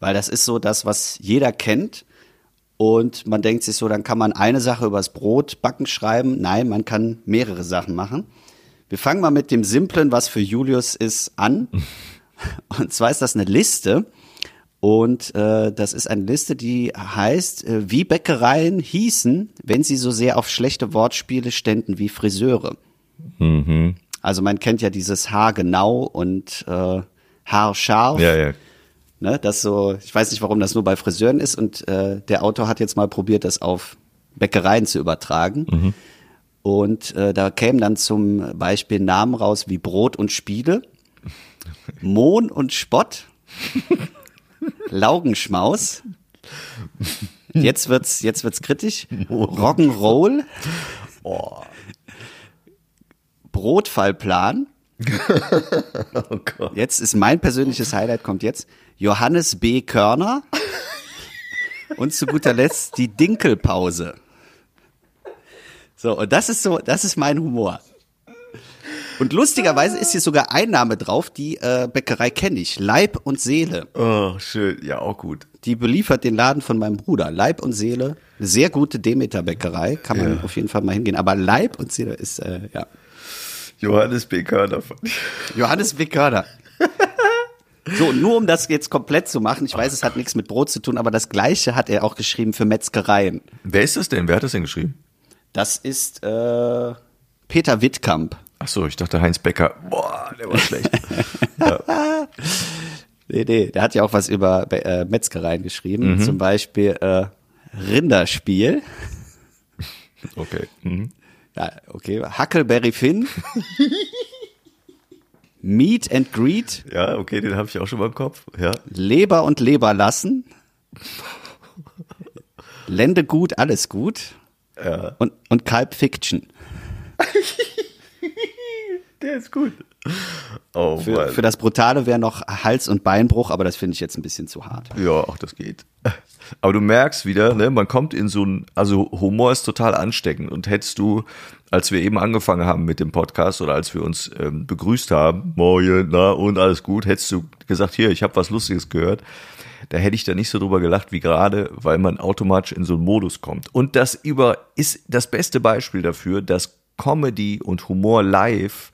Weil das ist so das, was jeder kennt. Und man denkt sich so, dann kann man eine Sache übers Brot backen schreiben. Nein, man kann mehrere Sachen machen. Wir fangen mal mit dem Simplen, was für Julius ist, an. Und zwar ist das eine Liste. Und äh, das ist eine Liste, die heißt, äh, wie Bäckereien hießen, wenn sie so sehr auf schlechte Wortspiele ständen wie Friseure. Also man kennt ja dieses Haar genau und äh, Haar scharf. Ja, ja. Ne, das so, ich weiß nicht, warum das nur bei Friseuren ist und äh, der Autor hat jetzt mal probiert, das auf Bäckereien zu übertragen. Und äh, da kämen dann zum Beispiel Namen raus wie Brot und Spiele, Mohn und Spott, Laugenschmaus. Jetzt wird's, jetzt wird's kritisch. Rock'n'Roll. Brotfallplan. Oh Gott. Jetzt ist mein persönliches Highlight, kommt jetzt. Johannes B. Körner. Und zu guter Letzt die Dinkelpause. So, und das ist so, das ist mein Humor. Und lustigerweise ist hier sogar ein Name drauf, die äh, Bäckerei kenne ich. Leib und Seele. Oh, schön. Ja, auch gut. Die beliefert den Laden von meinem Bruder. Leib und Seele. Eine sehr gute Demeter-Bäckerei. Kann man Ja. auf jeden Fall mal hingehen. Aber Leib und Seele ist, äh, ja. Johannes B. Körner. Johannes B. Körner. So, nur um das jetzt komplett zu machen, ich weiß, es hat nichts mit Brot zu tun, aber das Gleiche hat er auch geschrieben für Metzgereien. Wer ist das denn? Wer hat das denn geschrieben? Das ist äh, Peter Wittkamp. Ach so, ich dachte Heinz Becker. Boah, der war schlecht. Nee, nee, der hat ja auch was über äh, Metzgereien geschrieben. Zum Beispiel äh, Rinderspiel. Okay. Mhm. Ja, okay. Huckleberry Finn. Meet and Greet. Ja, okay, den habe ich auch schon mal im Kopf. Ja. Leber und Leber lassen. Lende gut, alles gut. Ja. Und, und Kalb Fiction. Der ist gut. Oh, Für, für das Brutale wäre noch Hals- und Beinbruch, aber das finde ich jetzt ein bisschen zu hart. Ja, auch das geht. Aber du merkst wieder, ne, man kommt in so ein, also Humor ist total ansteckend. Und hättest du, als wir eben angefangen haben mit dem Podcast oder als wir uns ähm, begrüßt haben, moin, na und alles gut, hättest du gesagt, hier, ich habe was Lustiges gehört, da hätte ich da nicht so drüber gelacht wie gerade, weil man automatisch in so einen Modus kommt. Und das über ist das beste Beispiel dafür, dass Comedy und Humor live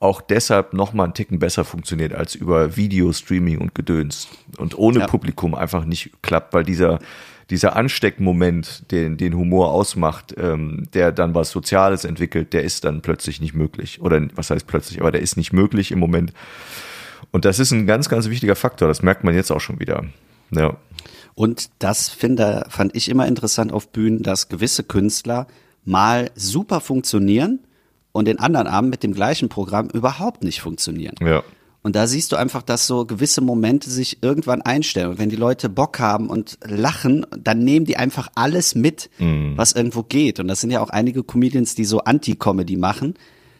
auch deshalb noch mal einen Ticken besser funktioniert als über Video, Streaming und Gedöns. Und ohne Ja. Publikum einfach nicht klappt, weil dieser, dieser Ansteckmoment, den, den Humor ausmacht, ähm, der dann was Soziales entwickelt, der ist dann plötzlich nicht möglich. Oder was heißt plötzlich, aber der ist nicht möglich im Moment. Und das ist ein ganz, ganz wichtiger Faktor. Das merkt man jetzt auch schon wieder. Ja. Und das finde, fand ich immer interessant auf Bühnen, dass gewisse Künstler mal super funktionieren und den anderen Abend mit dem gleichen Programm überhaupt nicht funktionieren. Ja. Und da siehst du einfach, dass so gewisse Momente sich irgendwann einstellen. Und wenn die Leute Bock haben und lachen, dann nehmen die einfach alles mit, was irgendwo geht. Und das sind ja auch einige Comedians, die so Anti-Comedy machen.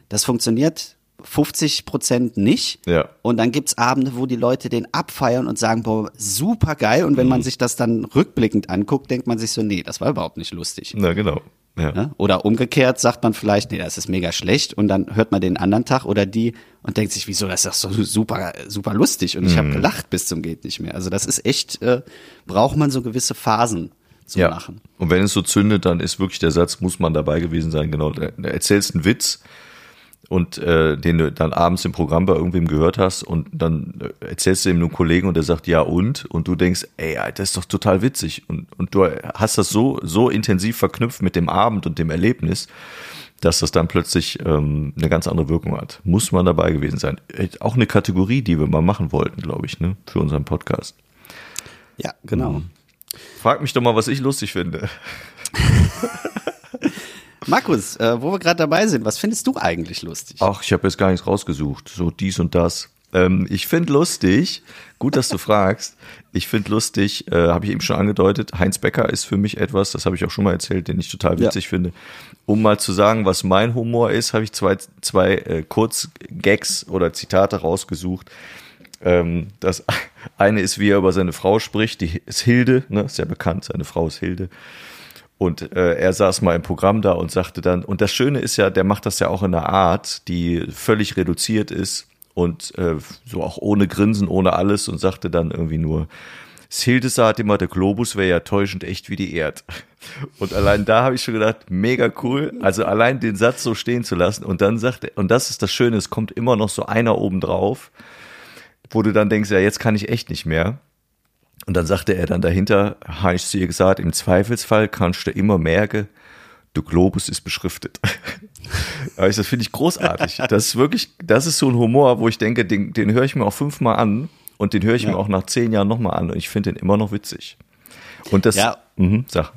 Das funktioniert 50 Prozent nicht. Ja. Und dann gibt's Abende, wo die Leute den abfeiern und sagen, boah, super geil. Und wenn Mhm. man sich das dann rückblickend anguckt, denkt man sich so, nee, das war überhaupt nicht lustig. Na, genau. Ja. Ne? Oder umgekehrt sagt man vielleicht, nee, das ist mega schlecht und dann hört man den anderen Tag oder die und denkt sich, wieso, das ist doch so super, super lustig und ich Mhm. habe gelacht bis zum geht nicht mehr. Also das ist echt, äh, braucht man so gewisse Phasen zum ja. Lachen. Und wenn es so zündet, dann ist wirklich der Satz, muss man dabei gewesen sein, genau. Erzählst einen Witz und äh, den du dann abends im Programm bei irgendwem gehört hast und dann äh, erzählst du ihm einem Kollegen und der sagt ja und und du denkst, ey, das ist doch total witzig und und du hast das so so intensiv verknüpft mit dem Abend und dem Erlebnis, dass das dann plötzlich ähm, eine ganz andere Wirkung hat. Muss man dabei gewesen sein. Äh, Auch eine Kategorie, die wir mal machen wollten, glaube ich, ne, für unseren Podcast. Ja, genau. Mhm. Frag mich doch mal, was ich lustig finde. Markus, äh, wo wir gerade dabei sind, was findest du eigentlich lustig? Ach, ich habe jetzt gar nichts rausgesucht. So dies und das. Ähm, ich finde lustig, gut, dass du fragst. Ich finde lustig, äh, habe ich eben schon angedeutet, Heinz Becker ist für mich etwas, das habe ich auch schon mal erzählt, den ich total witzig Ja. finde. Um mal zu sagen, was mein Humor ist, habe ich zwei, zwei äh, Kurzgags oder Zitate rausgesucht. Ähm, das eine ist, wie er über seine Frau spricht, die ist Hilde, ne, ist ja bekannt, seine Frau ist Hilde. Und äh, er saß mal im Programm da und sagte dann, und das Schöne ist ja, der macht das ja auch in einer Art, die völlig reduziert ist und äh, so auch ohne Grinsen, ohne alles und sagte dann irgendwie nur, Hilde sagt immer, der Globus wäre ja täuschend echt wie die Erd. Und allein da habe ich schon gedacht, mega cool. Also allein den Satz so stehen zu lassen. Und dann sagt er, und das ist das Schöne, es kommt immer noch so einer oben drauf, wo du dann denkst, ja, jetzt kann ich echt nicht mehr. Und dann sagte er dann dahinter, habe ich zu ihr gesagt, im Zweifelsfall kannst du immer merken, du Globus ist beschriftet. Ich, das finde ich großartig. Das ist wirklich, das ist so ein Humor, wo ich denke, den, den höre ich mir auch fünfmal an und den höre ich mir auch nach zehn Jahren nochmal an und ich finde den immer noch witzig. Und das, Ja. mhm, sag.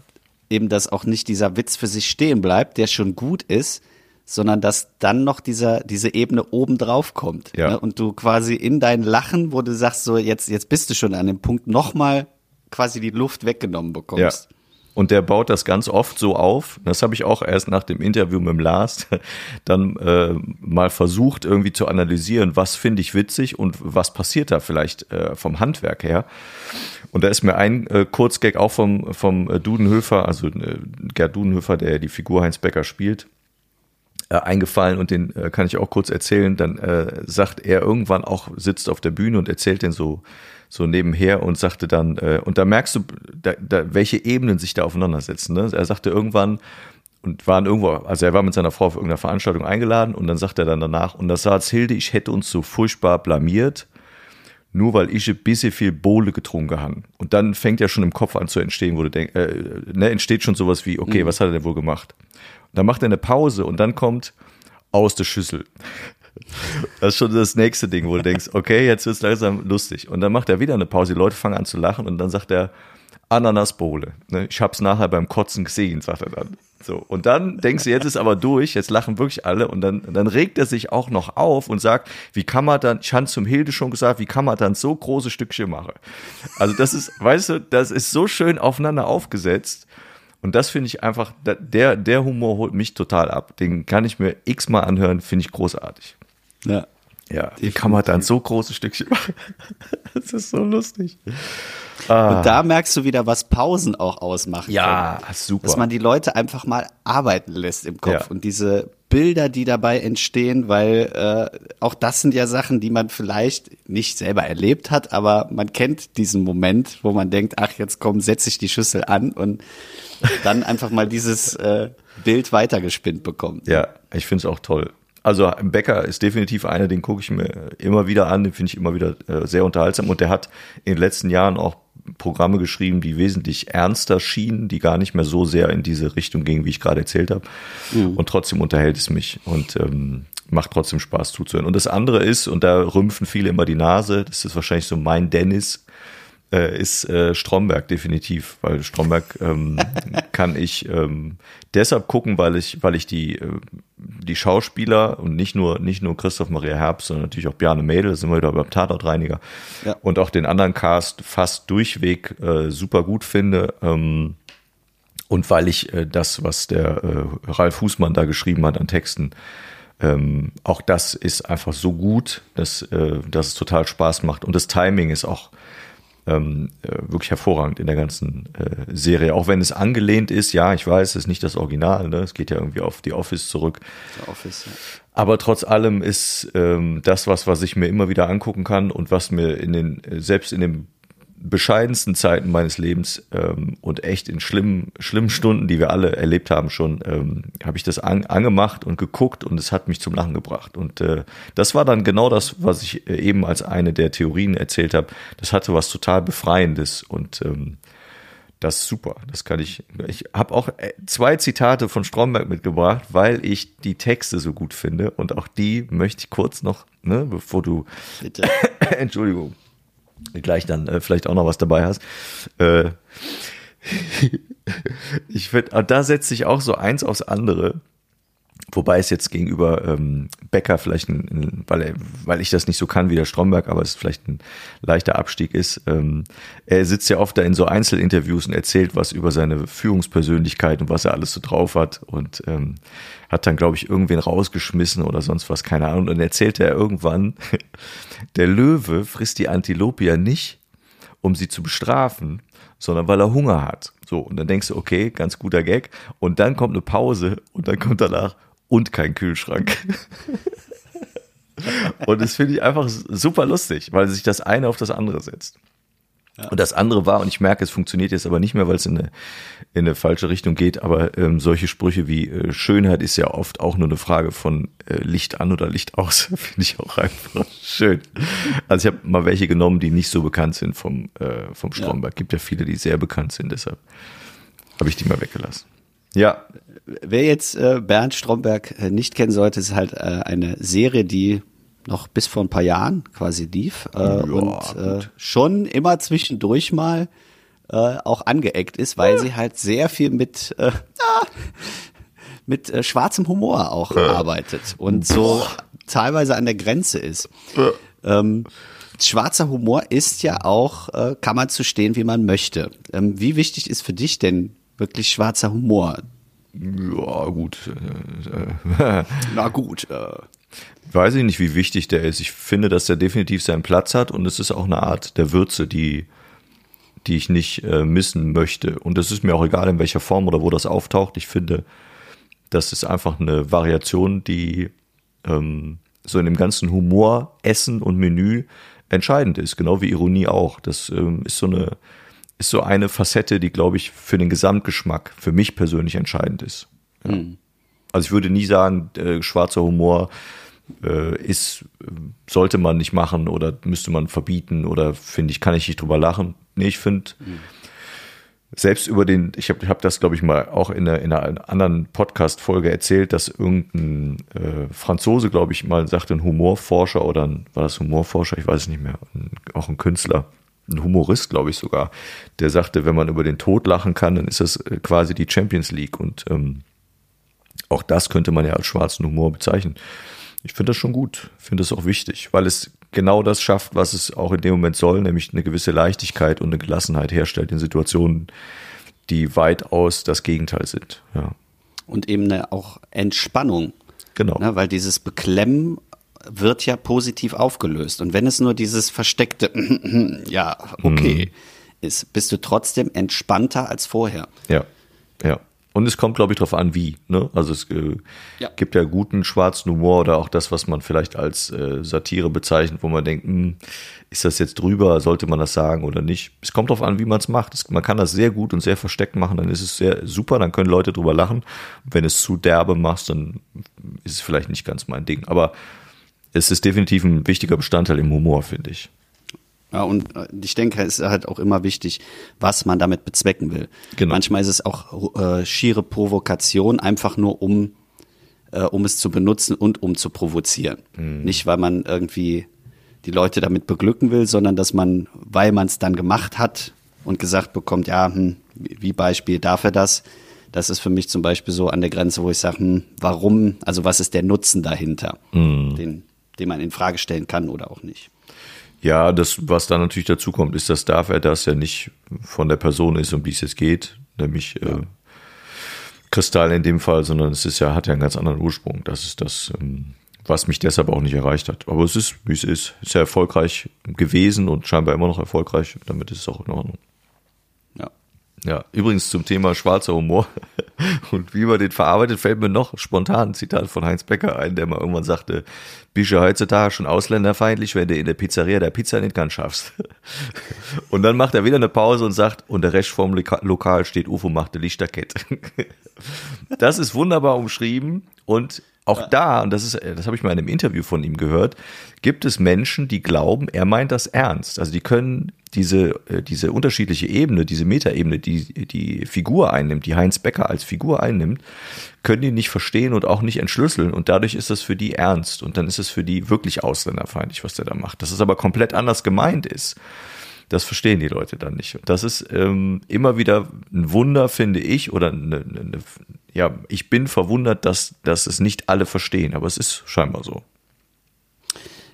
Eben, dass auch nicht dieser Witz für sich stehen bleibt, der schon gut ist, sondern dass dann noch dieser, diese Ebene oben drauf kommt. Ja. Ne? Und du quasi in dein Lachen, wo du sagst, so jetzt, jetzt bist du schon an dem Punkt, nochmal quasi die Luft weggenommen Ja. bekommst. Und der baut das ganz oft so auf. Das habe ich auch erst nach dem Interview mit dem Lars dann äh, mal versucht, irgendwie zu analysieren, was finde ich witzig und was passiert da vielleicht äh, vom Handwerk her. Und da ist mir ein äh, Kurzgag auch vom, vom äh, Dudenhöfer, also äh, Gerd Dudenhöfer, der die Figur Heinz Becker spielt, äh, eingefallen und den äh, kann ich auch kurz erzählen. Dann äh, sagt er irgendwann auch, sitzt auf der Bühne und erzählt den so so nebenher und sagte dann, äh, und da merkst du, da, da, welche Ebenen sich da aufeinandersetzen. Ne? Er sagte irgendwann, und waren irgendwo, also er war mit seiner Frau auf irgendeiner Veranstaltung eingeladen und dann sagt er dann danach, und das sagt Hilde, ich hätte uns so furchtbar blamiert, nur weil ich ein bisschen viel Bohle getrunken habe. Und dann fängt ja schon im Kopf an zu entstehen, wo du denkst, äh, ne, entsteht schon sowas wie, okay, was hat er denn wohl gemacht? Und dann macht er eine Pause und dann kommt aus der Schüssel. Das ist schon das nächste Ding, wo du denkst, okay, jetzt wird's langsam lustig. Und dann macht er wieder eine Pause, die Leute fangen an zu lachen und dann sagt er, Ananasbowle. Ne? Ich hab's nachher beim Kotzen gesehen, sagt er dann. So. Und dann denkst du, jetzt ist aber durch, jetzt lachen wirklich alle und dann, dann regt er sich auch noch auf und sagt, wie kann man dann, ich hatte zum Hilde schon gesagt, wie kann man dann so große Stückchen machen? Also das ist, weißt du, das ist so schön aufeinander aufgesetzt. Und das finde ich einfach, der, der Humor holt mich total ab. Den kann ich mir x-mal anhören, finde ich großartig. Ja. Ja, wie kann man dann so große Stückchen machen? Das ist so lustig. Und da merkst du wieder, was Pausen auch ausmachen. Ja, können. super. Dass man die Leute einfach mal arbeiten lässt im Kopf Ja. und diese Bilder, die dabei entstehen, weil äh, auch das sind ja Sachen, die man vielleicht nicht selber erlebt hat, aber man kennt diesen Moment, wo man denkt, ach, jetzt komm, setze ich die Schüssel an und dann einfach mal dieses äh, Bild weitergespinnt bekommt. Ja, ich finde es auch toll. Also Becker ist definitiv einer, den gucke ich mir immer wieder an, den finde ich immer wieder äh, sehr unterhaltsam und der hat in den letzten Jahren auch Programme geschrieben, die wesentlich ernster schienen, die gar nicht mehr so sehr in diese Richtung gingen, wie ich gerade erzählt habe. Und trotzdem unterhält es mich und ähm, macht trotzdem Spaß zuzuhören. Und das andere ist, und da rümpfen viele immer die Nase, das ist wahrscheinlich so mein Dennis, äh, ist äh, Stromberg definitiv, weil Stromberg ähm, kann ich ähm, deshalb gucken, weil ich, weil ich die, äh, die Schauspieler und nicht nur, nicht nur Christoph Maria Herbst, sondern natürlich auch Bjarne Mädel, sind wir wieder beim Tatortreiniger Ja. und auch den anderen Cast fast durchweg äh, super gut finde. Ähm, und weil ich äh, das, was der äh, Ralf Fußmann da geschrieben hat an Texten, ähm, auch das ist einfach so gut, dass, äh, dass es total Spaß macht. Und das Timing ist auch ähm, äh, wirklich hervorragend in der ganzen äh, Serie. Auch wenn es angelehnt ist, ja, ich weiß, es ist nicht das Original, ne? es geht ja irgendwie auf die Office zurück. Office, ja. Aber trotz allem ist ähm, das was, was ich mir immer wieder angucken kann und was mir in den, äh, selbst in den bescheidensten Zeiten meines Lebens ähm, und echt in schlimmen, schlimmen Stunden, die wir alle erlebt haben schon, ähm, habe ich das an, angemacht und geguckt und es hat mich zum Lachen gebracht. Und äh, das war dann genau das, was ich äh, eben als eine der Theorien erzählt habe. Das hatte was total Befreiendes und ähm, das ist super. Das kann ich. Ich habe auch äh, zwei Zitate von Stromberg mitgebracht, weil ich die Texte so gut finde. Und auch die möchte ich kurz noch, ne, bevor du, Bitte. Entschuldigung, gleich dann äh, vielleicht auch noch was dabei hast. Äh, ich finde, da setzt sich auch so eins aufs andere. Wobei es jetzt gegenüber ähm, Becker vielleicht, ein, ein, weil, weil ich das nicht so kann wie der Stromberg, aber es vielleicht ein leichter Abstieg ist. Ähm, er sitzt ja oft da in so Einzelinterviews und erzählt was über seine Führungspersönlichkeit und was er alles so drauf hat und ähm, hat dann, glaube ich, irgendwen rausgeschmissen oder sonst was, keine Ahnung. Und dann erzählt er irgendwann, der Löwe frisst die Antilope ja nicht, um sie zu bestrafen, sondern weil er Hunger hat. So, und dann denkst du, okay, ganz guter Gag. Und dann kommt eine Pause und dann kommt danach und kein Kühlschrank. und das finde ich einfach super lustig, weil sich das eine auf das andere setzt. Und das andere war, und ich merke, es funktioniert jetzt aber nicht mehr, weil es in eine, in eine falsche Richtung geht, aber ähm, solche Sprüche wie äh, Schönheit ist ja oft auch nur eine Frage von äh, Licht an oder Licht aus, finde ich auch einfach schön. Also ich habe mal welche genommen, die nicht so bekannt sind vom, äh, vom Stromberg. Gibt ja viele, die sehr bekannt sind, deshalb habe ich die mal weggelassen. Ja, Wer jetzt äh, Bernd Stromberg äh, nicht kennen sollte, ist halt äh, eine Serie, die noch bis vor ein paar Jahren quasi lief äh, und äh, schon immer zwischendurch mal äh, auch angeeckt ist, weil sie halt sehr viel mit äh, mit äh, schwarzem Humor auch arbeitet und so teilweise an der Grenze ist. Ähm, schwarzer Humor ist ja auch, äh, kann man zu stehen, wie man möchte. Ähm, wie wichtig ist für dich denn wirklich schwarzer Humor? Ja gut. Äh, Na gut, äh, weiß ich nicht, wie wichtig der ist. Ich finde, dass der definitiv seinen Platz hat und es ist auch eine Art der Würze, die, die ich nicht äh, missen möchte. Und es ist mir auch egal, in welcher Form oder wo das auftaucht. Ich finde, das ist einfach eine Variation, die ähm, so in dem ganzen Humor, Essen und Menü entscheidend ist, genau wie Ironie auch. Das ähm, ist so eine ist so eine Facette, die glaube ich für den Gesamtgeschmack für mich persönlich entscheidend ist. Ja. Also ich würde nie sagen, äh, schwarzer Humor äh, ist sollte man nicht machen oder müsste man verbieten oder finde ich kann ich nicht drüber lachen. Nee, ich finde selbst über den, ich habe hab das, glaube ich, mal auch in einer, in einer anderen Podcast-Folge erzählt, dass irgendein äh, Franzose, glaube ich, mal sagte, ein Humorforscher oder ein, war das Humorforscher, ich weiß es nicht mehr, ein, auch ein Künstler, ein Humorist, glaube ich sogar, der sagte, wenn man über den Tod lachen kann, dann ist das äh, quasi die Champions League und ähm, auch das könnte man ja als schwarzen Humor bezeichnen. Ich finde das schon gut, finde das auch wichtig, weil es genau das schafft, was es auch in dem Moment soll, nämlich eine gewisse Leichtigkeit und eine Gelassenheit herstellt in Situationen, die weitaus das Gegenteil sind. Ja, und eben eine auch Entspannung. genau. Ne, weil dieses Beklemmen wird ja positiv aufgelöst. Und wenn es nur dieses versteckte, ja, okay, Mhm. ist, bist du trotzdem entspannter als vorher. Ja, ja. Und es kommt, glaube ich, darauf an, wie. Ne? Also es äh, Ja. gibt ja guten schwarzen Humor oder auch das, was man vielleicht als äh, Satire bezeichnet, wo man denkt, hm, ist das jetzt drüber, sollte man das sagen oder nicht. Es kommt darauf an, wie man es macht. Es, man kann das sehr gut und sehr versteckt machen, dann ist es sehr super, dann können Leute drüber lachen. Wenn es zu derbe machst, dann ist es vielleicht nicht ganz mein Ding. Aber es ist definitiv ein wichtiger Bestandteil im Humor, finde ich. Ja, und äh, ich denke, es ist halt auch immer wichtig, was man damit bezwecken will. Genau. Manchmal ist es auch äh, schiere Provokation, einfach nur um, äh, um es zu benutzen und um zu provozieren. Mhm. Nicht, weil man irgendwie die Leute damit beglücken will, sondern dass man, weil man es dann gemacht hat und gesagt bekommt, ja, hm, wie wie Beispiel, darf er das? Das ist für mich zum Beispiel so an der Grenze, wo ich sage, hm, warum, also was ist der Nutzen dahinter, Mhm. den, den man in Frage stellen kann oder auch nicht. Ja, das, was dann natürlich dazu kommt, ist, dass darf er das ja nicht von der Person ist, um die es jetzt geht, nämlich äh, Kristall in dem Fall, sondern es ist ja, hat ja einen ganz anderen Ursprung. Das ist das, ähm, was mich deshalb auch nicht erreicht hat. Aber es ist, wie es ist. Ist ja erfolgreich gewesen und scheinbar immer noch erfolgreich. Damit ist es auch in Ordnung. Ja. Übrigens zum Thema schwarzer Humor und wie man den verarbeitet, fällt mir noch spontan ein Zitat von Heinz Becker ein, der mal irgendwann sagte, bist du heutzutage schon ausländerfeindlich, wenn du in der Pizzeria der Pizza nicht ganz schaffst. Und dann macht er wieder eine Pause und sagt, und der Rest vom Loka- Lokal steht UFO macht eine Lichterkette. Das ist wunderbar umschrieben und auch da, und das ist, das habe ich mal in einem Interview von ihm gehört, gibt es Menschen, die glauben, er meint das ernst. Also die können diese, äh, diese unterschiedliche Ebene, diese Metaebene, die die Figur einnimmt, die Heinz Becker als Figur einnimmt, können die nicht verstehen und auch nicht entschlüsseln. Und dadurch ist das für die ernst. Und dann ist es für die wirklich ausländerfeindlich, was der da macht. Dass es aber komplett anders gemeint ist. Das verstehen die Leute dann nicht. Und das ist ähm, immer wieder ein Wunder, finde ich, oder eine, eine, ja, ich bin verwundert, dass, dass es nicht alle verstehen, aber es ist scheinbar so.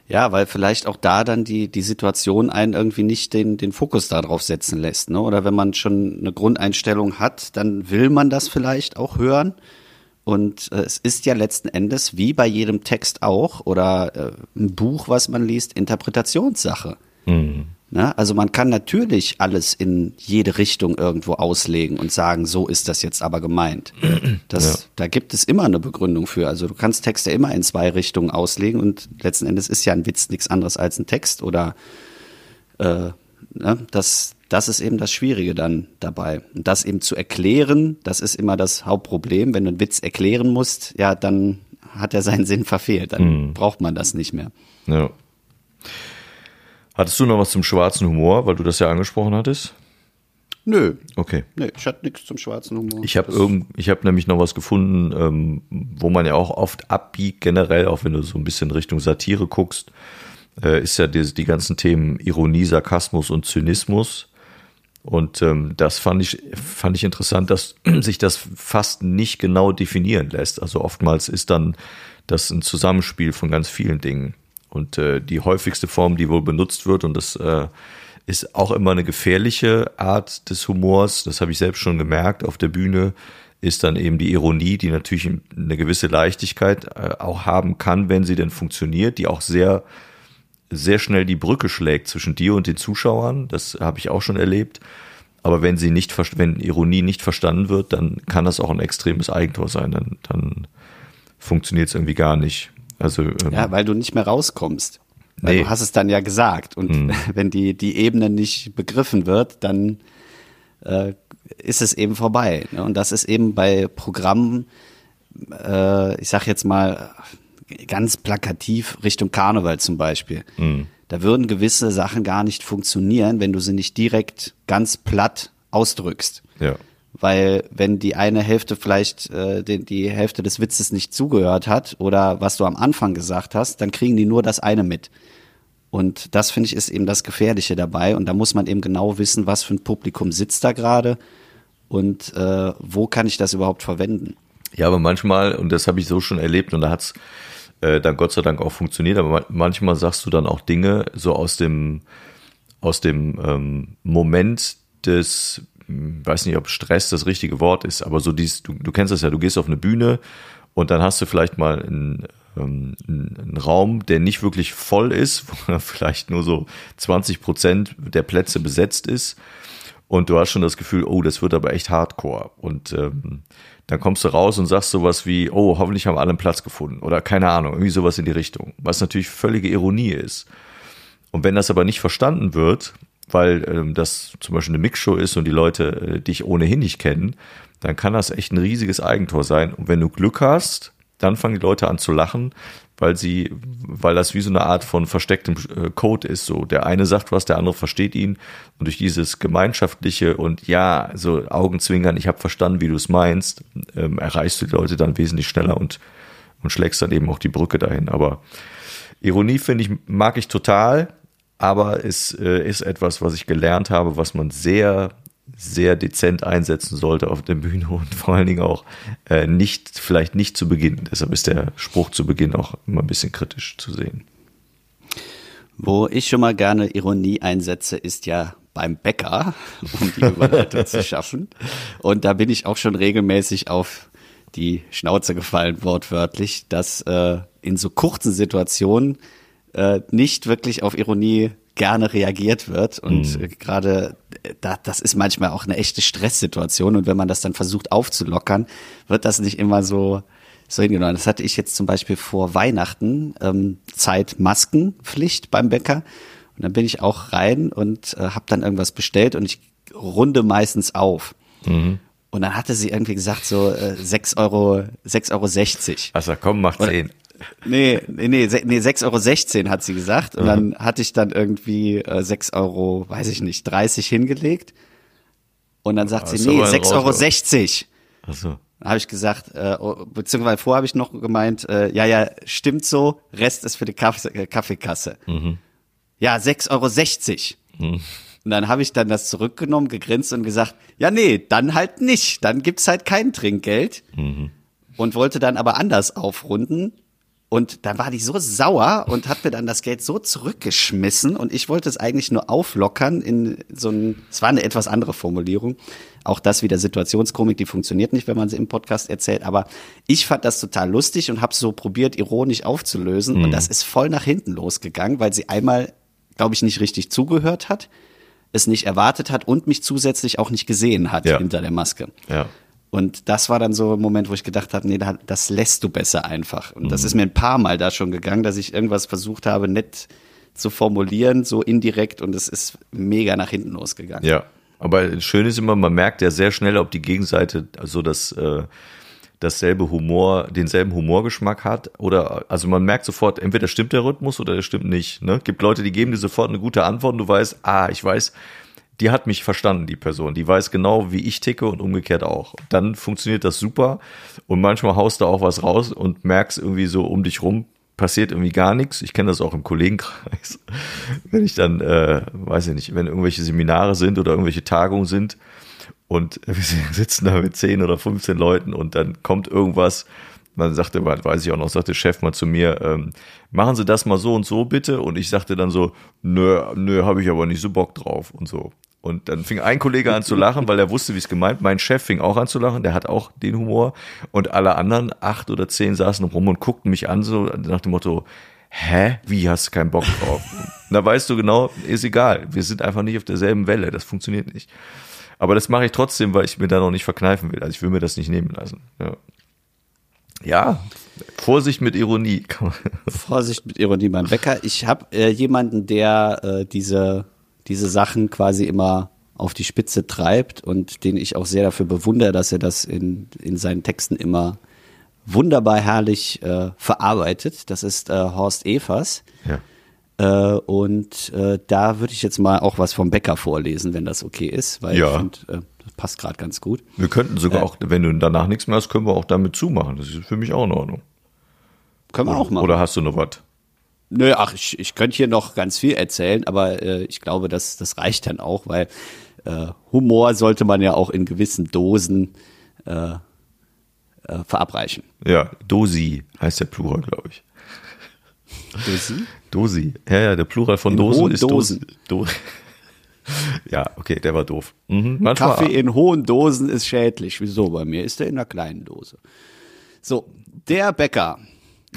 Ja, weil vielleicht auch da dann die, die Situation einen irgendwie nicht den, den Fokus darauf setzen lässt. Ne? Oder wenn man schon eine Grundeinstellung hat, dann will man das vielleicht auch hören. Und äh, es ist ja letzten Endes, wie bei jedem Text auch, oder äh, ein Buch, was man liest, Interpretationssache. Ne? Also man kann natürlich alles in jede Richtung irgendwo auslegen und sagen, so ist das jetzt aber gemeint. Das, Ja. Da gibt es immer eine Begründung für. Also du kannst Texte immer in zwei Richtungen auslegen und letzten Endes ist ja ein Witz nichts anderes als ein Text oder äh, ne? das, das ist eben das Schwierige dann dabei. Und das eben zu erklären, das ist immer das Hauptproblem. Wenn du einen Witz erklären musst, ja, dann hat er seinen Sinn verfehlt. Dann braucht man das nicht mehr. Ja. Hattest du noch was zum schwarzen Humor, weil du das ja angesprochen hattest? Nö, Okay. nö, ich hatte nichts zum schwarzen Humor. Ich habe irgend, ich habe nämlich noch was gefunden, ähm, wo man ja auch oft abbiegt, generell, auch wenn du so ein bisschen Richtung Satire guckst, äh, ist ja die, die ganzen Themen Ironie, Sarkasmus und Zynismus. Und ähm, das fand ich, fand ich interessant, dass sich das fast nicht genau definieren lässt. Also oftmals ist dann das ein Zusammenspiel von ganz vielen Dingen. Und äh, die häufigste Form, die wohl benutzt wird, und das äh, ist auch immer eine gefährliche Art des Humors, das habe ich selbst schon gemerkt auf der Bühne, ist dann eben die Ironie, die natürlich eine gewisse Leichtigkeit äh, auch haben kann, wenn sie denn funktioniert, die auch sehr sehr schnell die Brücke schlägt zwischen dir und den Zuschauern. Das habe ich auch schon erlebt. Aber wenn sie nicht, wenn Ironie nicht verstanden wird, dann kann das auch ein extremes Eigentor sein. Dann, dann funktioniert es irgendwie gar nicht. Also ähm, Ja, weil du nicht mehr rauskommst. Weil Nee. du hast es dann ja gesagt. Und wenn die, die Ebene nicht begriffen wird, dann äh, ist es eben vorbei. Ne? Und das ist eben bei Programmen, äh, ich sag jetzt mal ganz plakativ Richtung Karneval zum Beispiel. Da würden gewisse Sachen gar nicht funktionieren, wenn du sie nicht direkt ganz platt ausdrückst. ja. Weil wenn die eine Hälfte vielleicht äh, die, die Hälfte des Witzes nicht zugehört hat oder was du am Anfang gesagt hast, dann kriegen die nur das eine mit. Und das finde ich ist eben das Gefährliche dabei. Und da muss man eben genau wissen, was für ein Publikum sitzt da gerade und äh, wo kann ich das überhaupt verwenden. Ja, aber manchmal, und das habe ich so schon erlebt, und da hat's äh, dann Gott sei Dank auch funktioniert, aber ma- manchmal sagst du dann auch Dinge so aus dem, aus dem ähm, Moment des, weiß nicht, ob Stress das richtige Wort ist, aber so dies, du, du kennst das ja, du gehst auf eine Bühne und dann hast du vielleicht mal ein, ähm, ein, ein Raum, der nicht wirklich voll ist, wo vielleicht nur so 20 Prozent der Plätze besetzt ist. Und du hast schon das Gefühl, oh, das wird aber echt hardcore. Und ähm, dann kommst du raus und sagst sowas wie, oh, hoffentlich haben alle einen Platz gefunden. Oder keine Ahnung, irgendwie sowas in die Richtung. Was natürlich völlige Ironie ist. Und wenn das aber nicht verstanden wird, weil ähm, das zum Beispiel eine Mixshow ist und die Leute äh, dich ohnehin nicht kennen, dann kann das echt ein riesiges Eigentor sein. Und wenn du Glück hast, dann fangen die Leute an zu lachen, weil sie, weil das wie so eine Art von verstecktem äh, Code ist. So, der eine sagt was, der andere versteht ihn und durch dieses gemeinschaftliche und ja, so Augenzwinkern, ich habe verstanden, wie du es meinst, ähm, erreichst du die Leute dann wesentlich schneller und und schlägst dann eben auch die Brücke dahin. Aber Ironie finde ich mag ich total, aber es äh, ist etwas, was ich gelernt habe, was man sehr sehr dezent einsetzen sollte auf der Bühne und vor allen Dingen auch äh, nicht, vielleicht nicht zu Beginn. Deshalb ist der Spruch zu Beginn auch immer ein bisschen kritisch zu sehen. Wo ich schon mal gerne Ironie einsetze, ist ja beim Bäcker, um die Überleitung zu schaffen. Und da bin ich auch schon regelmäßig auf die Schnauze gefallen, wortwörtlich, dass äh, in so kurzen Situationen äh, nicht wirklich auf Ironie gerne reagiert wird. Und mhm. gerade da, das ist manchmal auch eine echte Stresssituation. Und wenn man das dann versucht aufzulockern, wird das nicht immer so, so hingenommen. Das hatte ich jetzt zum Beispiel vor Weihnachten, ähm, Zeit Maskenpflicht beim Bäcker. Und dann bin ich auch rein und äh, habe dann irgendwas bestellt und ich runde meistens auf. Mhm. Und dann hatte sie irgendwie gesagt, so äh, 6 Euro, 6,60 Euro. Also komm, mach 10. Nee, nee, nee, nee 6,16 Euro hat sie gesagt. Und mhm. dann hatte ich dann irgendwie äh, 6 Euro, weiß ich nicht, 30 hingelegt. Und dann sagt sie, nee, 6,60 Euro. 60. Ach so. Dann habe ich gesagt, äh, oh, beziehungsweise vorher habe ich noch gemeint, äh, ja, ja, stimmt so, Rest ist für die Kaffee, äh, Kaffeekasse. Mhm. Ja, 6,60 Euro. Mhm. Und dann habe ich dann das zurückgenommen, gegrinst und gesagt, ja, nee, dann halt nicht. Dann gibt's halt kein Trinkgeld. Mhm. Und wollte dann aber anders aufrunden und dann war die so sauer und hat mir dann das Geld so zurückgeschmissen und ich wollte es eigentlich nur auflockern in so ein, es war eine etwas andere Formulierung. Auch das wieder Situationskomik, die funktioniert nicht, wenn man sie im Podcast erzählt, aber ich fand das total lustig und habe so probiert, ironisch aufzulösen mhm. und das ist voll nach hinten losgegangen, weil sie einmal, glaube ich, nicht richtig zugehört hat, es nicht erwartet hat und mich zusätzlich auch nicht gesehen hat ja. hinter der Maske. Ja. Und das war dann so ein Moment, wo ich gedacht habe, nee, das lässt du besser einfach. Und mhm. das ist mir ein paar Mal da schon gegangen, dass ich irgendwas versucht habe, nett zu formulieren, so indirekt, und es ist mega nach hinten losgegangen. Ja, aber schön ist immer, man merkt ja sehr schnell, ob die Gegenseite also das äh, dasselbe Humor, denselben Humorgeschmack hat oder also man merkt sofort, entweder stimmt der Rhythmus oder der stimmt nicht. Ne? Gibt Leute, die geben dir sofort eine gute Antwort und du weißt, ah, ich weiß, die hat mich verstanden, die Person. Die weiß genau, wie ich ticke und umgekehrt auch. Dann funktioniert das super. Und manchmal haust du auch was raus und merkst irgendwie so um dich rum, passiert irgendwie gar nichts. Ich kenne das auch im Kollegenkreis. Wenn ich dann, äh, weiß ich nicht, wenn irgendwelche Seminare sind oder irgendwelche Tagungen sind und wir sitzen da mit 10 oder 15 Leuten und dann kommt irgendwas, dann sagte, weiß ich auch noch, sagte Chef mal zu mir, ähm, machen Sie das mal so und so bitte. Und ich sagte dann so, nö, nö, habe ich aber nicht so Bock drauf und so. Und dann fing ein Kollege an zu lachen, weil er wusste, wie es gemeint. Mein Chef fing auch an zu lachen, der hat auch den Humor. Und alle anderen, acht oder zehn, saßen rum und guckten mich an, so nach dem Motto, hä, wie hast du keinen Bock drauf? da weißt du genau, ist egal. Wir sind einfach nicht auf derselben Welle. Das funktioniert nicht. Aber das mache ich trotzdem, weil ich mir da noch nicht verkneifen will. Also ich will mir das nicht nehmen lassen. Ja, ja Vorsicht mit Ironie. Vorsicht mit Ironie beim Bäcker. Ich habe äh, jemanden, der äh, diese diese Sachen quasi immer auf die Spitze treibt und den ich auch sehr dafür bewundere, dass er das in, in seinen Texten immer wunderbar herrlich äh, verarbeitet. Das ist äh, Horst Evers. Ja. Äh, und äh, da würde ich jetzt mal auch was vom Bäcker vorlesen, wenn das okay ist, weil ja. ich finde, äh, passt gerade ganz gut. Wir könnten sogar äh, auch, wenn du danach nichts mehr hast, können wir auch damit zumachen. Das ist für mich auch in Ordnung. Können wir oder, auch machen. Oder hast du noch was? Nö, ach, ich, ich könnte hier noch ganz viel erzählen, aber äh, ich glaube, das, das reicht dann auch, weil äh, Humor sollte man ja auch in gewissen Dosen äh, äh, verabreichen. Ja, Dosi heißt der Plural, glaube ich. Dosi? Dosi. Ja, ja, der Plural von in Dosen ist Dosen. Dosen. ja, okay, der war doof. Mhm, Kaffee in hohen Dosen ist schädlich. Wieso? Bei mir ist er in einer kleinen Dose. So, der Bäcker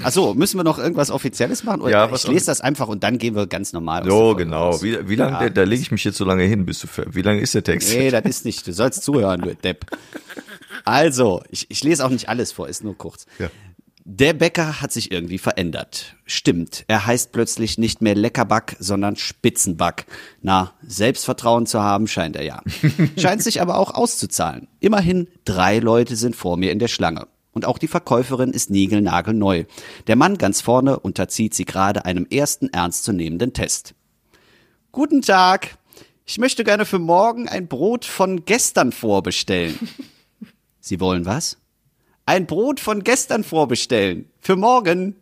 Achso, müssen wir noch irgendwas Offizielles machen? Oder Ja, ich lese das einfach und dann gehen wir ganz normal. der So, genau. Wie, wie lange, Ja. der, da lege ich mich jetzt so lange hin, bis du, wie lange ist der Text? Nee, das ist nicht. Du sollst zuhören, du Depp. Also, ich, ich lese auch nicht alles vor, ist nur kurz. Ja. Der Bäcker hat sich irgendwie verändert. Stimmt, er heißt plötzlich nicht mehr Leckerback, sondern Spitzenback. Na, Selbstvertrauen zu haben scheint er ja. Scheint sich aber auch auszuzahlen. Immerhin drei Leute sind vor mir in der Schlange. Und auch die Verkäuferin ist niegelnagelneu. Der Mann ganz vorne unterzieht sie gerade einem ersten ernstzunehmenden Test. Guten Tag. Ich möchte gerne für morgen ein Brot von gestern vorbestellen. Sie wollen was? Ein Brot von gestern vorbestellen. Für morgen.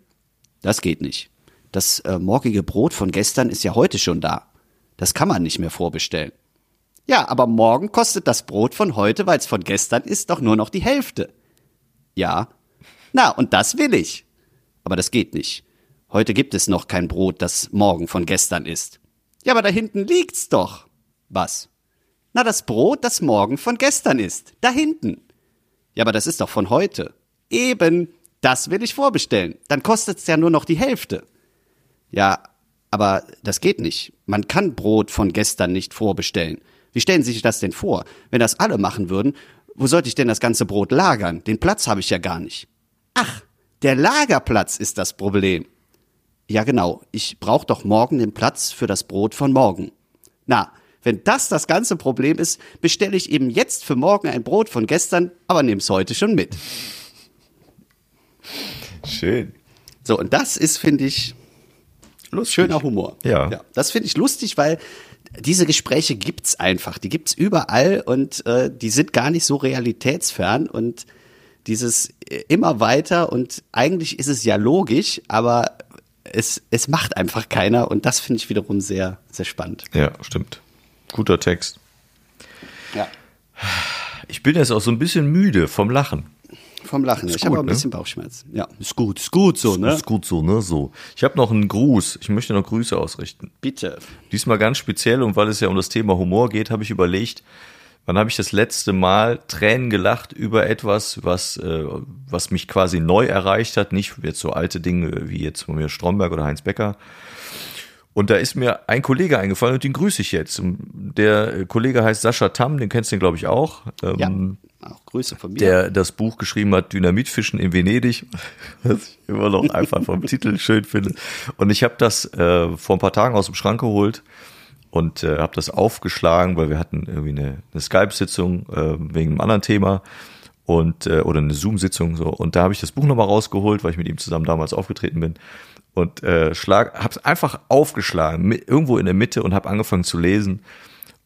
Das geht nicht. Das äh, morgige Brot von gestern ist ja heute schon da. Das kann man nicht mehr vorbestellen. Ja, aber morgen kostet das Brot von heute, weil es von gestern ist, doch nur noch die Hälfte. Ja. Na, und das will ich. Aber das geht nicht. Heute gibt es noch kein Brot, das morgen von gestern ist. Ja, aber da hinten liegt's doch. Was? Na, das Brot, das morgen von gestern ist. Da hinten. Ja, aber das ist doch von heute. Eben. Das will ich vorbestellen. Dann kostet's ja nur noch die Hälfte. Ja, aber das geht nicht. Man kann Brot von gestern nicht vorbestellen. Wie stellen Sie sich das denn vor? Wenn das alle machen würden, wo sollte ich denn das ganze Brot lagern? Den Platz habe ich ja gar nicht. Ach, der Lagerplatz ist das Problem. Ja, genau. Ich brauche doch morgen den Platz für das Brot von morgen. Na, wenn das das ganze Problem ist, bestelle ich eben jetzt für morgen ein Brot von gestern, aber nehm's heute schon mit. Schön. So, und das ist, finde ich, Lustig. schöner Humor. Ja. das finde ich lustig, weil diese Gespräche gibt's einfach. Die gibt's überall und äh, die sind gar nicht so realitätsfern und dieses äh, immer weiter und eigentlich ist es ja logisch, aber es, es macht einfach keiner und das finde ich wiederum sehr, sehr spannend. Ja, stimmt. Guter Text. Ja. Ich bin jetzt auch so ein bisschen müde vom Lachen. Vom Lachen. Ist ich habe auch ein ne? bisschen Bauchschmerzen. Ja, ist gut, ist gut so, ne? Ist gut so, ne? So. Ich habe noch einen Gruß. Ich möchte noch Grüße ausrichten. Bitte. Diesmal ganz speziell und weil es ja um das Thema Humor geht, habe ich überlegt, wann habe ich das letzte Mal Tränen gelacht über etwas, was, äh, was mich quasi neu erreicht hat, nicht jetzt so alte Dinge wie jetzt von mir Stromberg oder Heinz Becker. Und da ist mir ein Kollege eingefallen und den grüße ich jetzt. Der Kollege heißt Sascha Tamm, den kennst du, glaube ich, auch. Ja. Ähm, Auch Grüße von mir. der das Buch geschrieben hat, Dynamitfischen in Venedig, was ich immer noch einfach vom Titel schön finde. Und ich habe das äh, vor ein paar Tagen aus dem Schrank geholt und äh, habe das aufgeschlagen, weil wir hatten irgendwie eine, eine Skype-Sitzung äh, wegen einem anderen Thema und äh, oder eine Zoom-Sitzung so und da habe ich das Buch nochmal rausgeholt, weil ich mit ihm zusammen damals aufgetreten bin und äh, schlag, habe es einfach aufgeschlagen irgendwo in der Mitte und habe angefangen zu lesen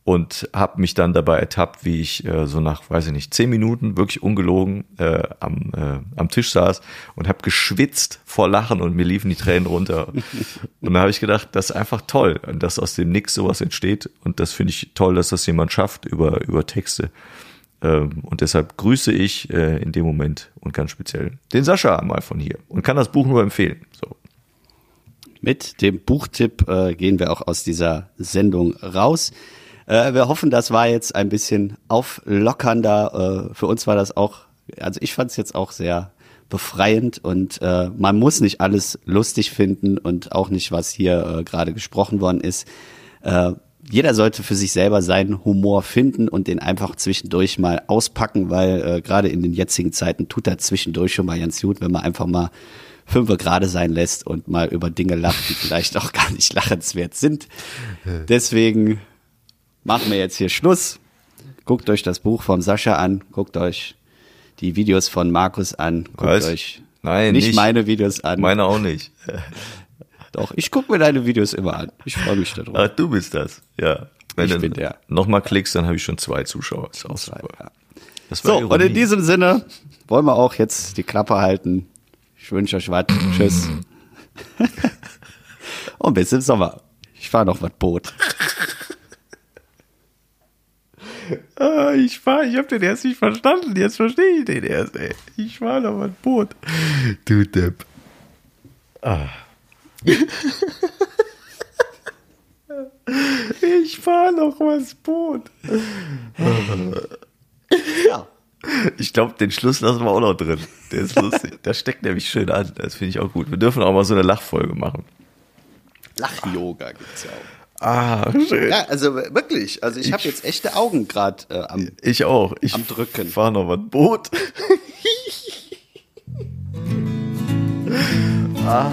und habe mich dann dabei ertappt, wie ich äh, so nach, weiß ich nicht, zehn Minuten wirklich ungelogen äh, am, äh, am Tisch saß und habe geschwitzt vor Lachen und mir liefen die Tränen runter. und da habe ich gedacht, das ist einfach toll, dass aus dem Nix sowas entsteht und das finde ich toll, dass das jemand schafft über über Texte. Ähm, und deshalb grüße ich äh, in dem Moment und ganz speziell den Sascha mal von hier und kann das Buch nur empfehlen. So. Mit dem Buchtipp äh, gehen wir auch aus dieser Sendung raus. Äh, wir hoffen, das war jetzt ein bisschen auflockernder. Äh, für uns war das auch, also ich fand es jetzt auch sehr befreiend und äh, man muss nicht alles lustig finden und auch nicht, was hier äh, gerade gesprochen worden ist. Äh, jeder sollte für sich selber seinen Humor finden und den einfach zwischendurch mal auspacken, weil äh, gerade in den jetzigen Zeiten tut er zwischendurch schon mal ganz gut, wenn man einfach mal fünfe gerade sein lässt und mal über Dinge lacht, die vielleicht auch gar nicht lachenswert sind. Deswegen machen wir jetzt hier Schluss. Guckt euch das Buch von Sascha an, guckt euch die Videos von Markus an, guckt Was? euch Nein, nicht, nicht. meine Videos an. Meine auch nicht. Doch, ich gucke mir deine Videos immer an. Ich freue mich darüber. Ach, du bist das. Ja. Wenn Ich du bin der. Nochmal klickst, dann habe ich schon zwei Zuschauer. Ist auch super. Ja. Das So, und in Ironie. diesem Sinne wollen wir auch jetzt die Klappe halten. Ich wünsche euch was. Tschüss. und bis im Sommer. Ich fahre noch was Boot. Ah, ich fahr, ich habe den erst nicht verstanden. Jetzt verstehe ich den erst, ey. Ich fahr noch mal ein Boot. Du Depp. Ah. Ich fahr noch was Boot. Ja. Ich glaube, den Schluss lassen wir auch noch drin. Der ist lustig. Das steckt nämlich schön an. Das finde ich auch gut. Wir dürfen auch mal so eine Lachfolge machen. Lach-Yoga gibt's ja auch. Ah, schön. Ja, also wirklich. Also ich habe jetzt echte Augen gerade äh, am. Ich auch. Ich Am Drücken. fahr noch ein Boot. ah.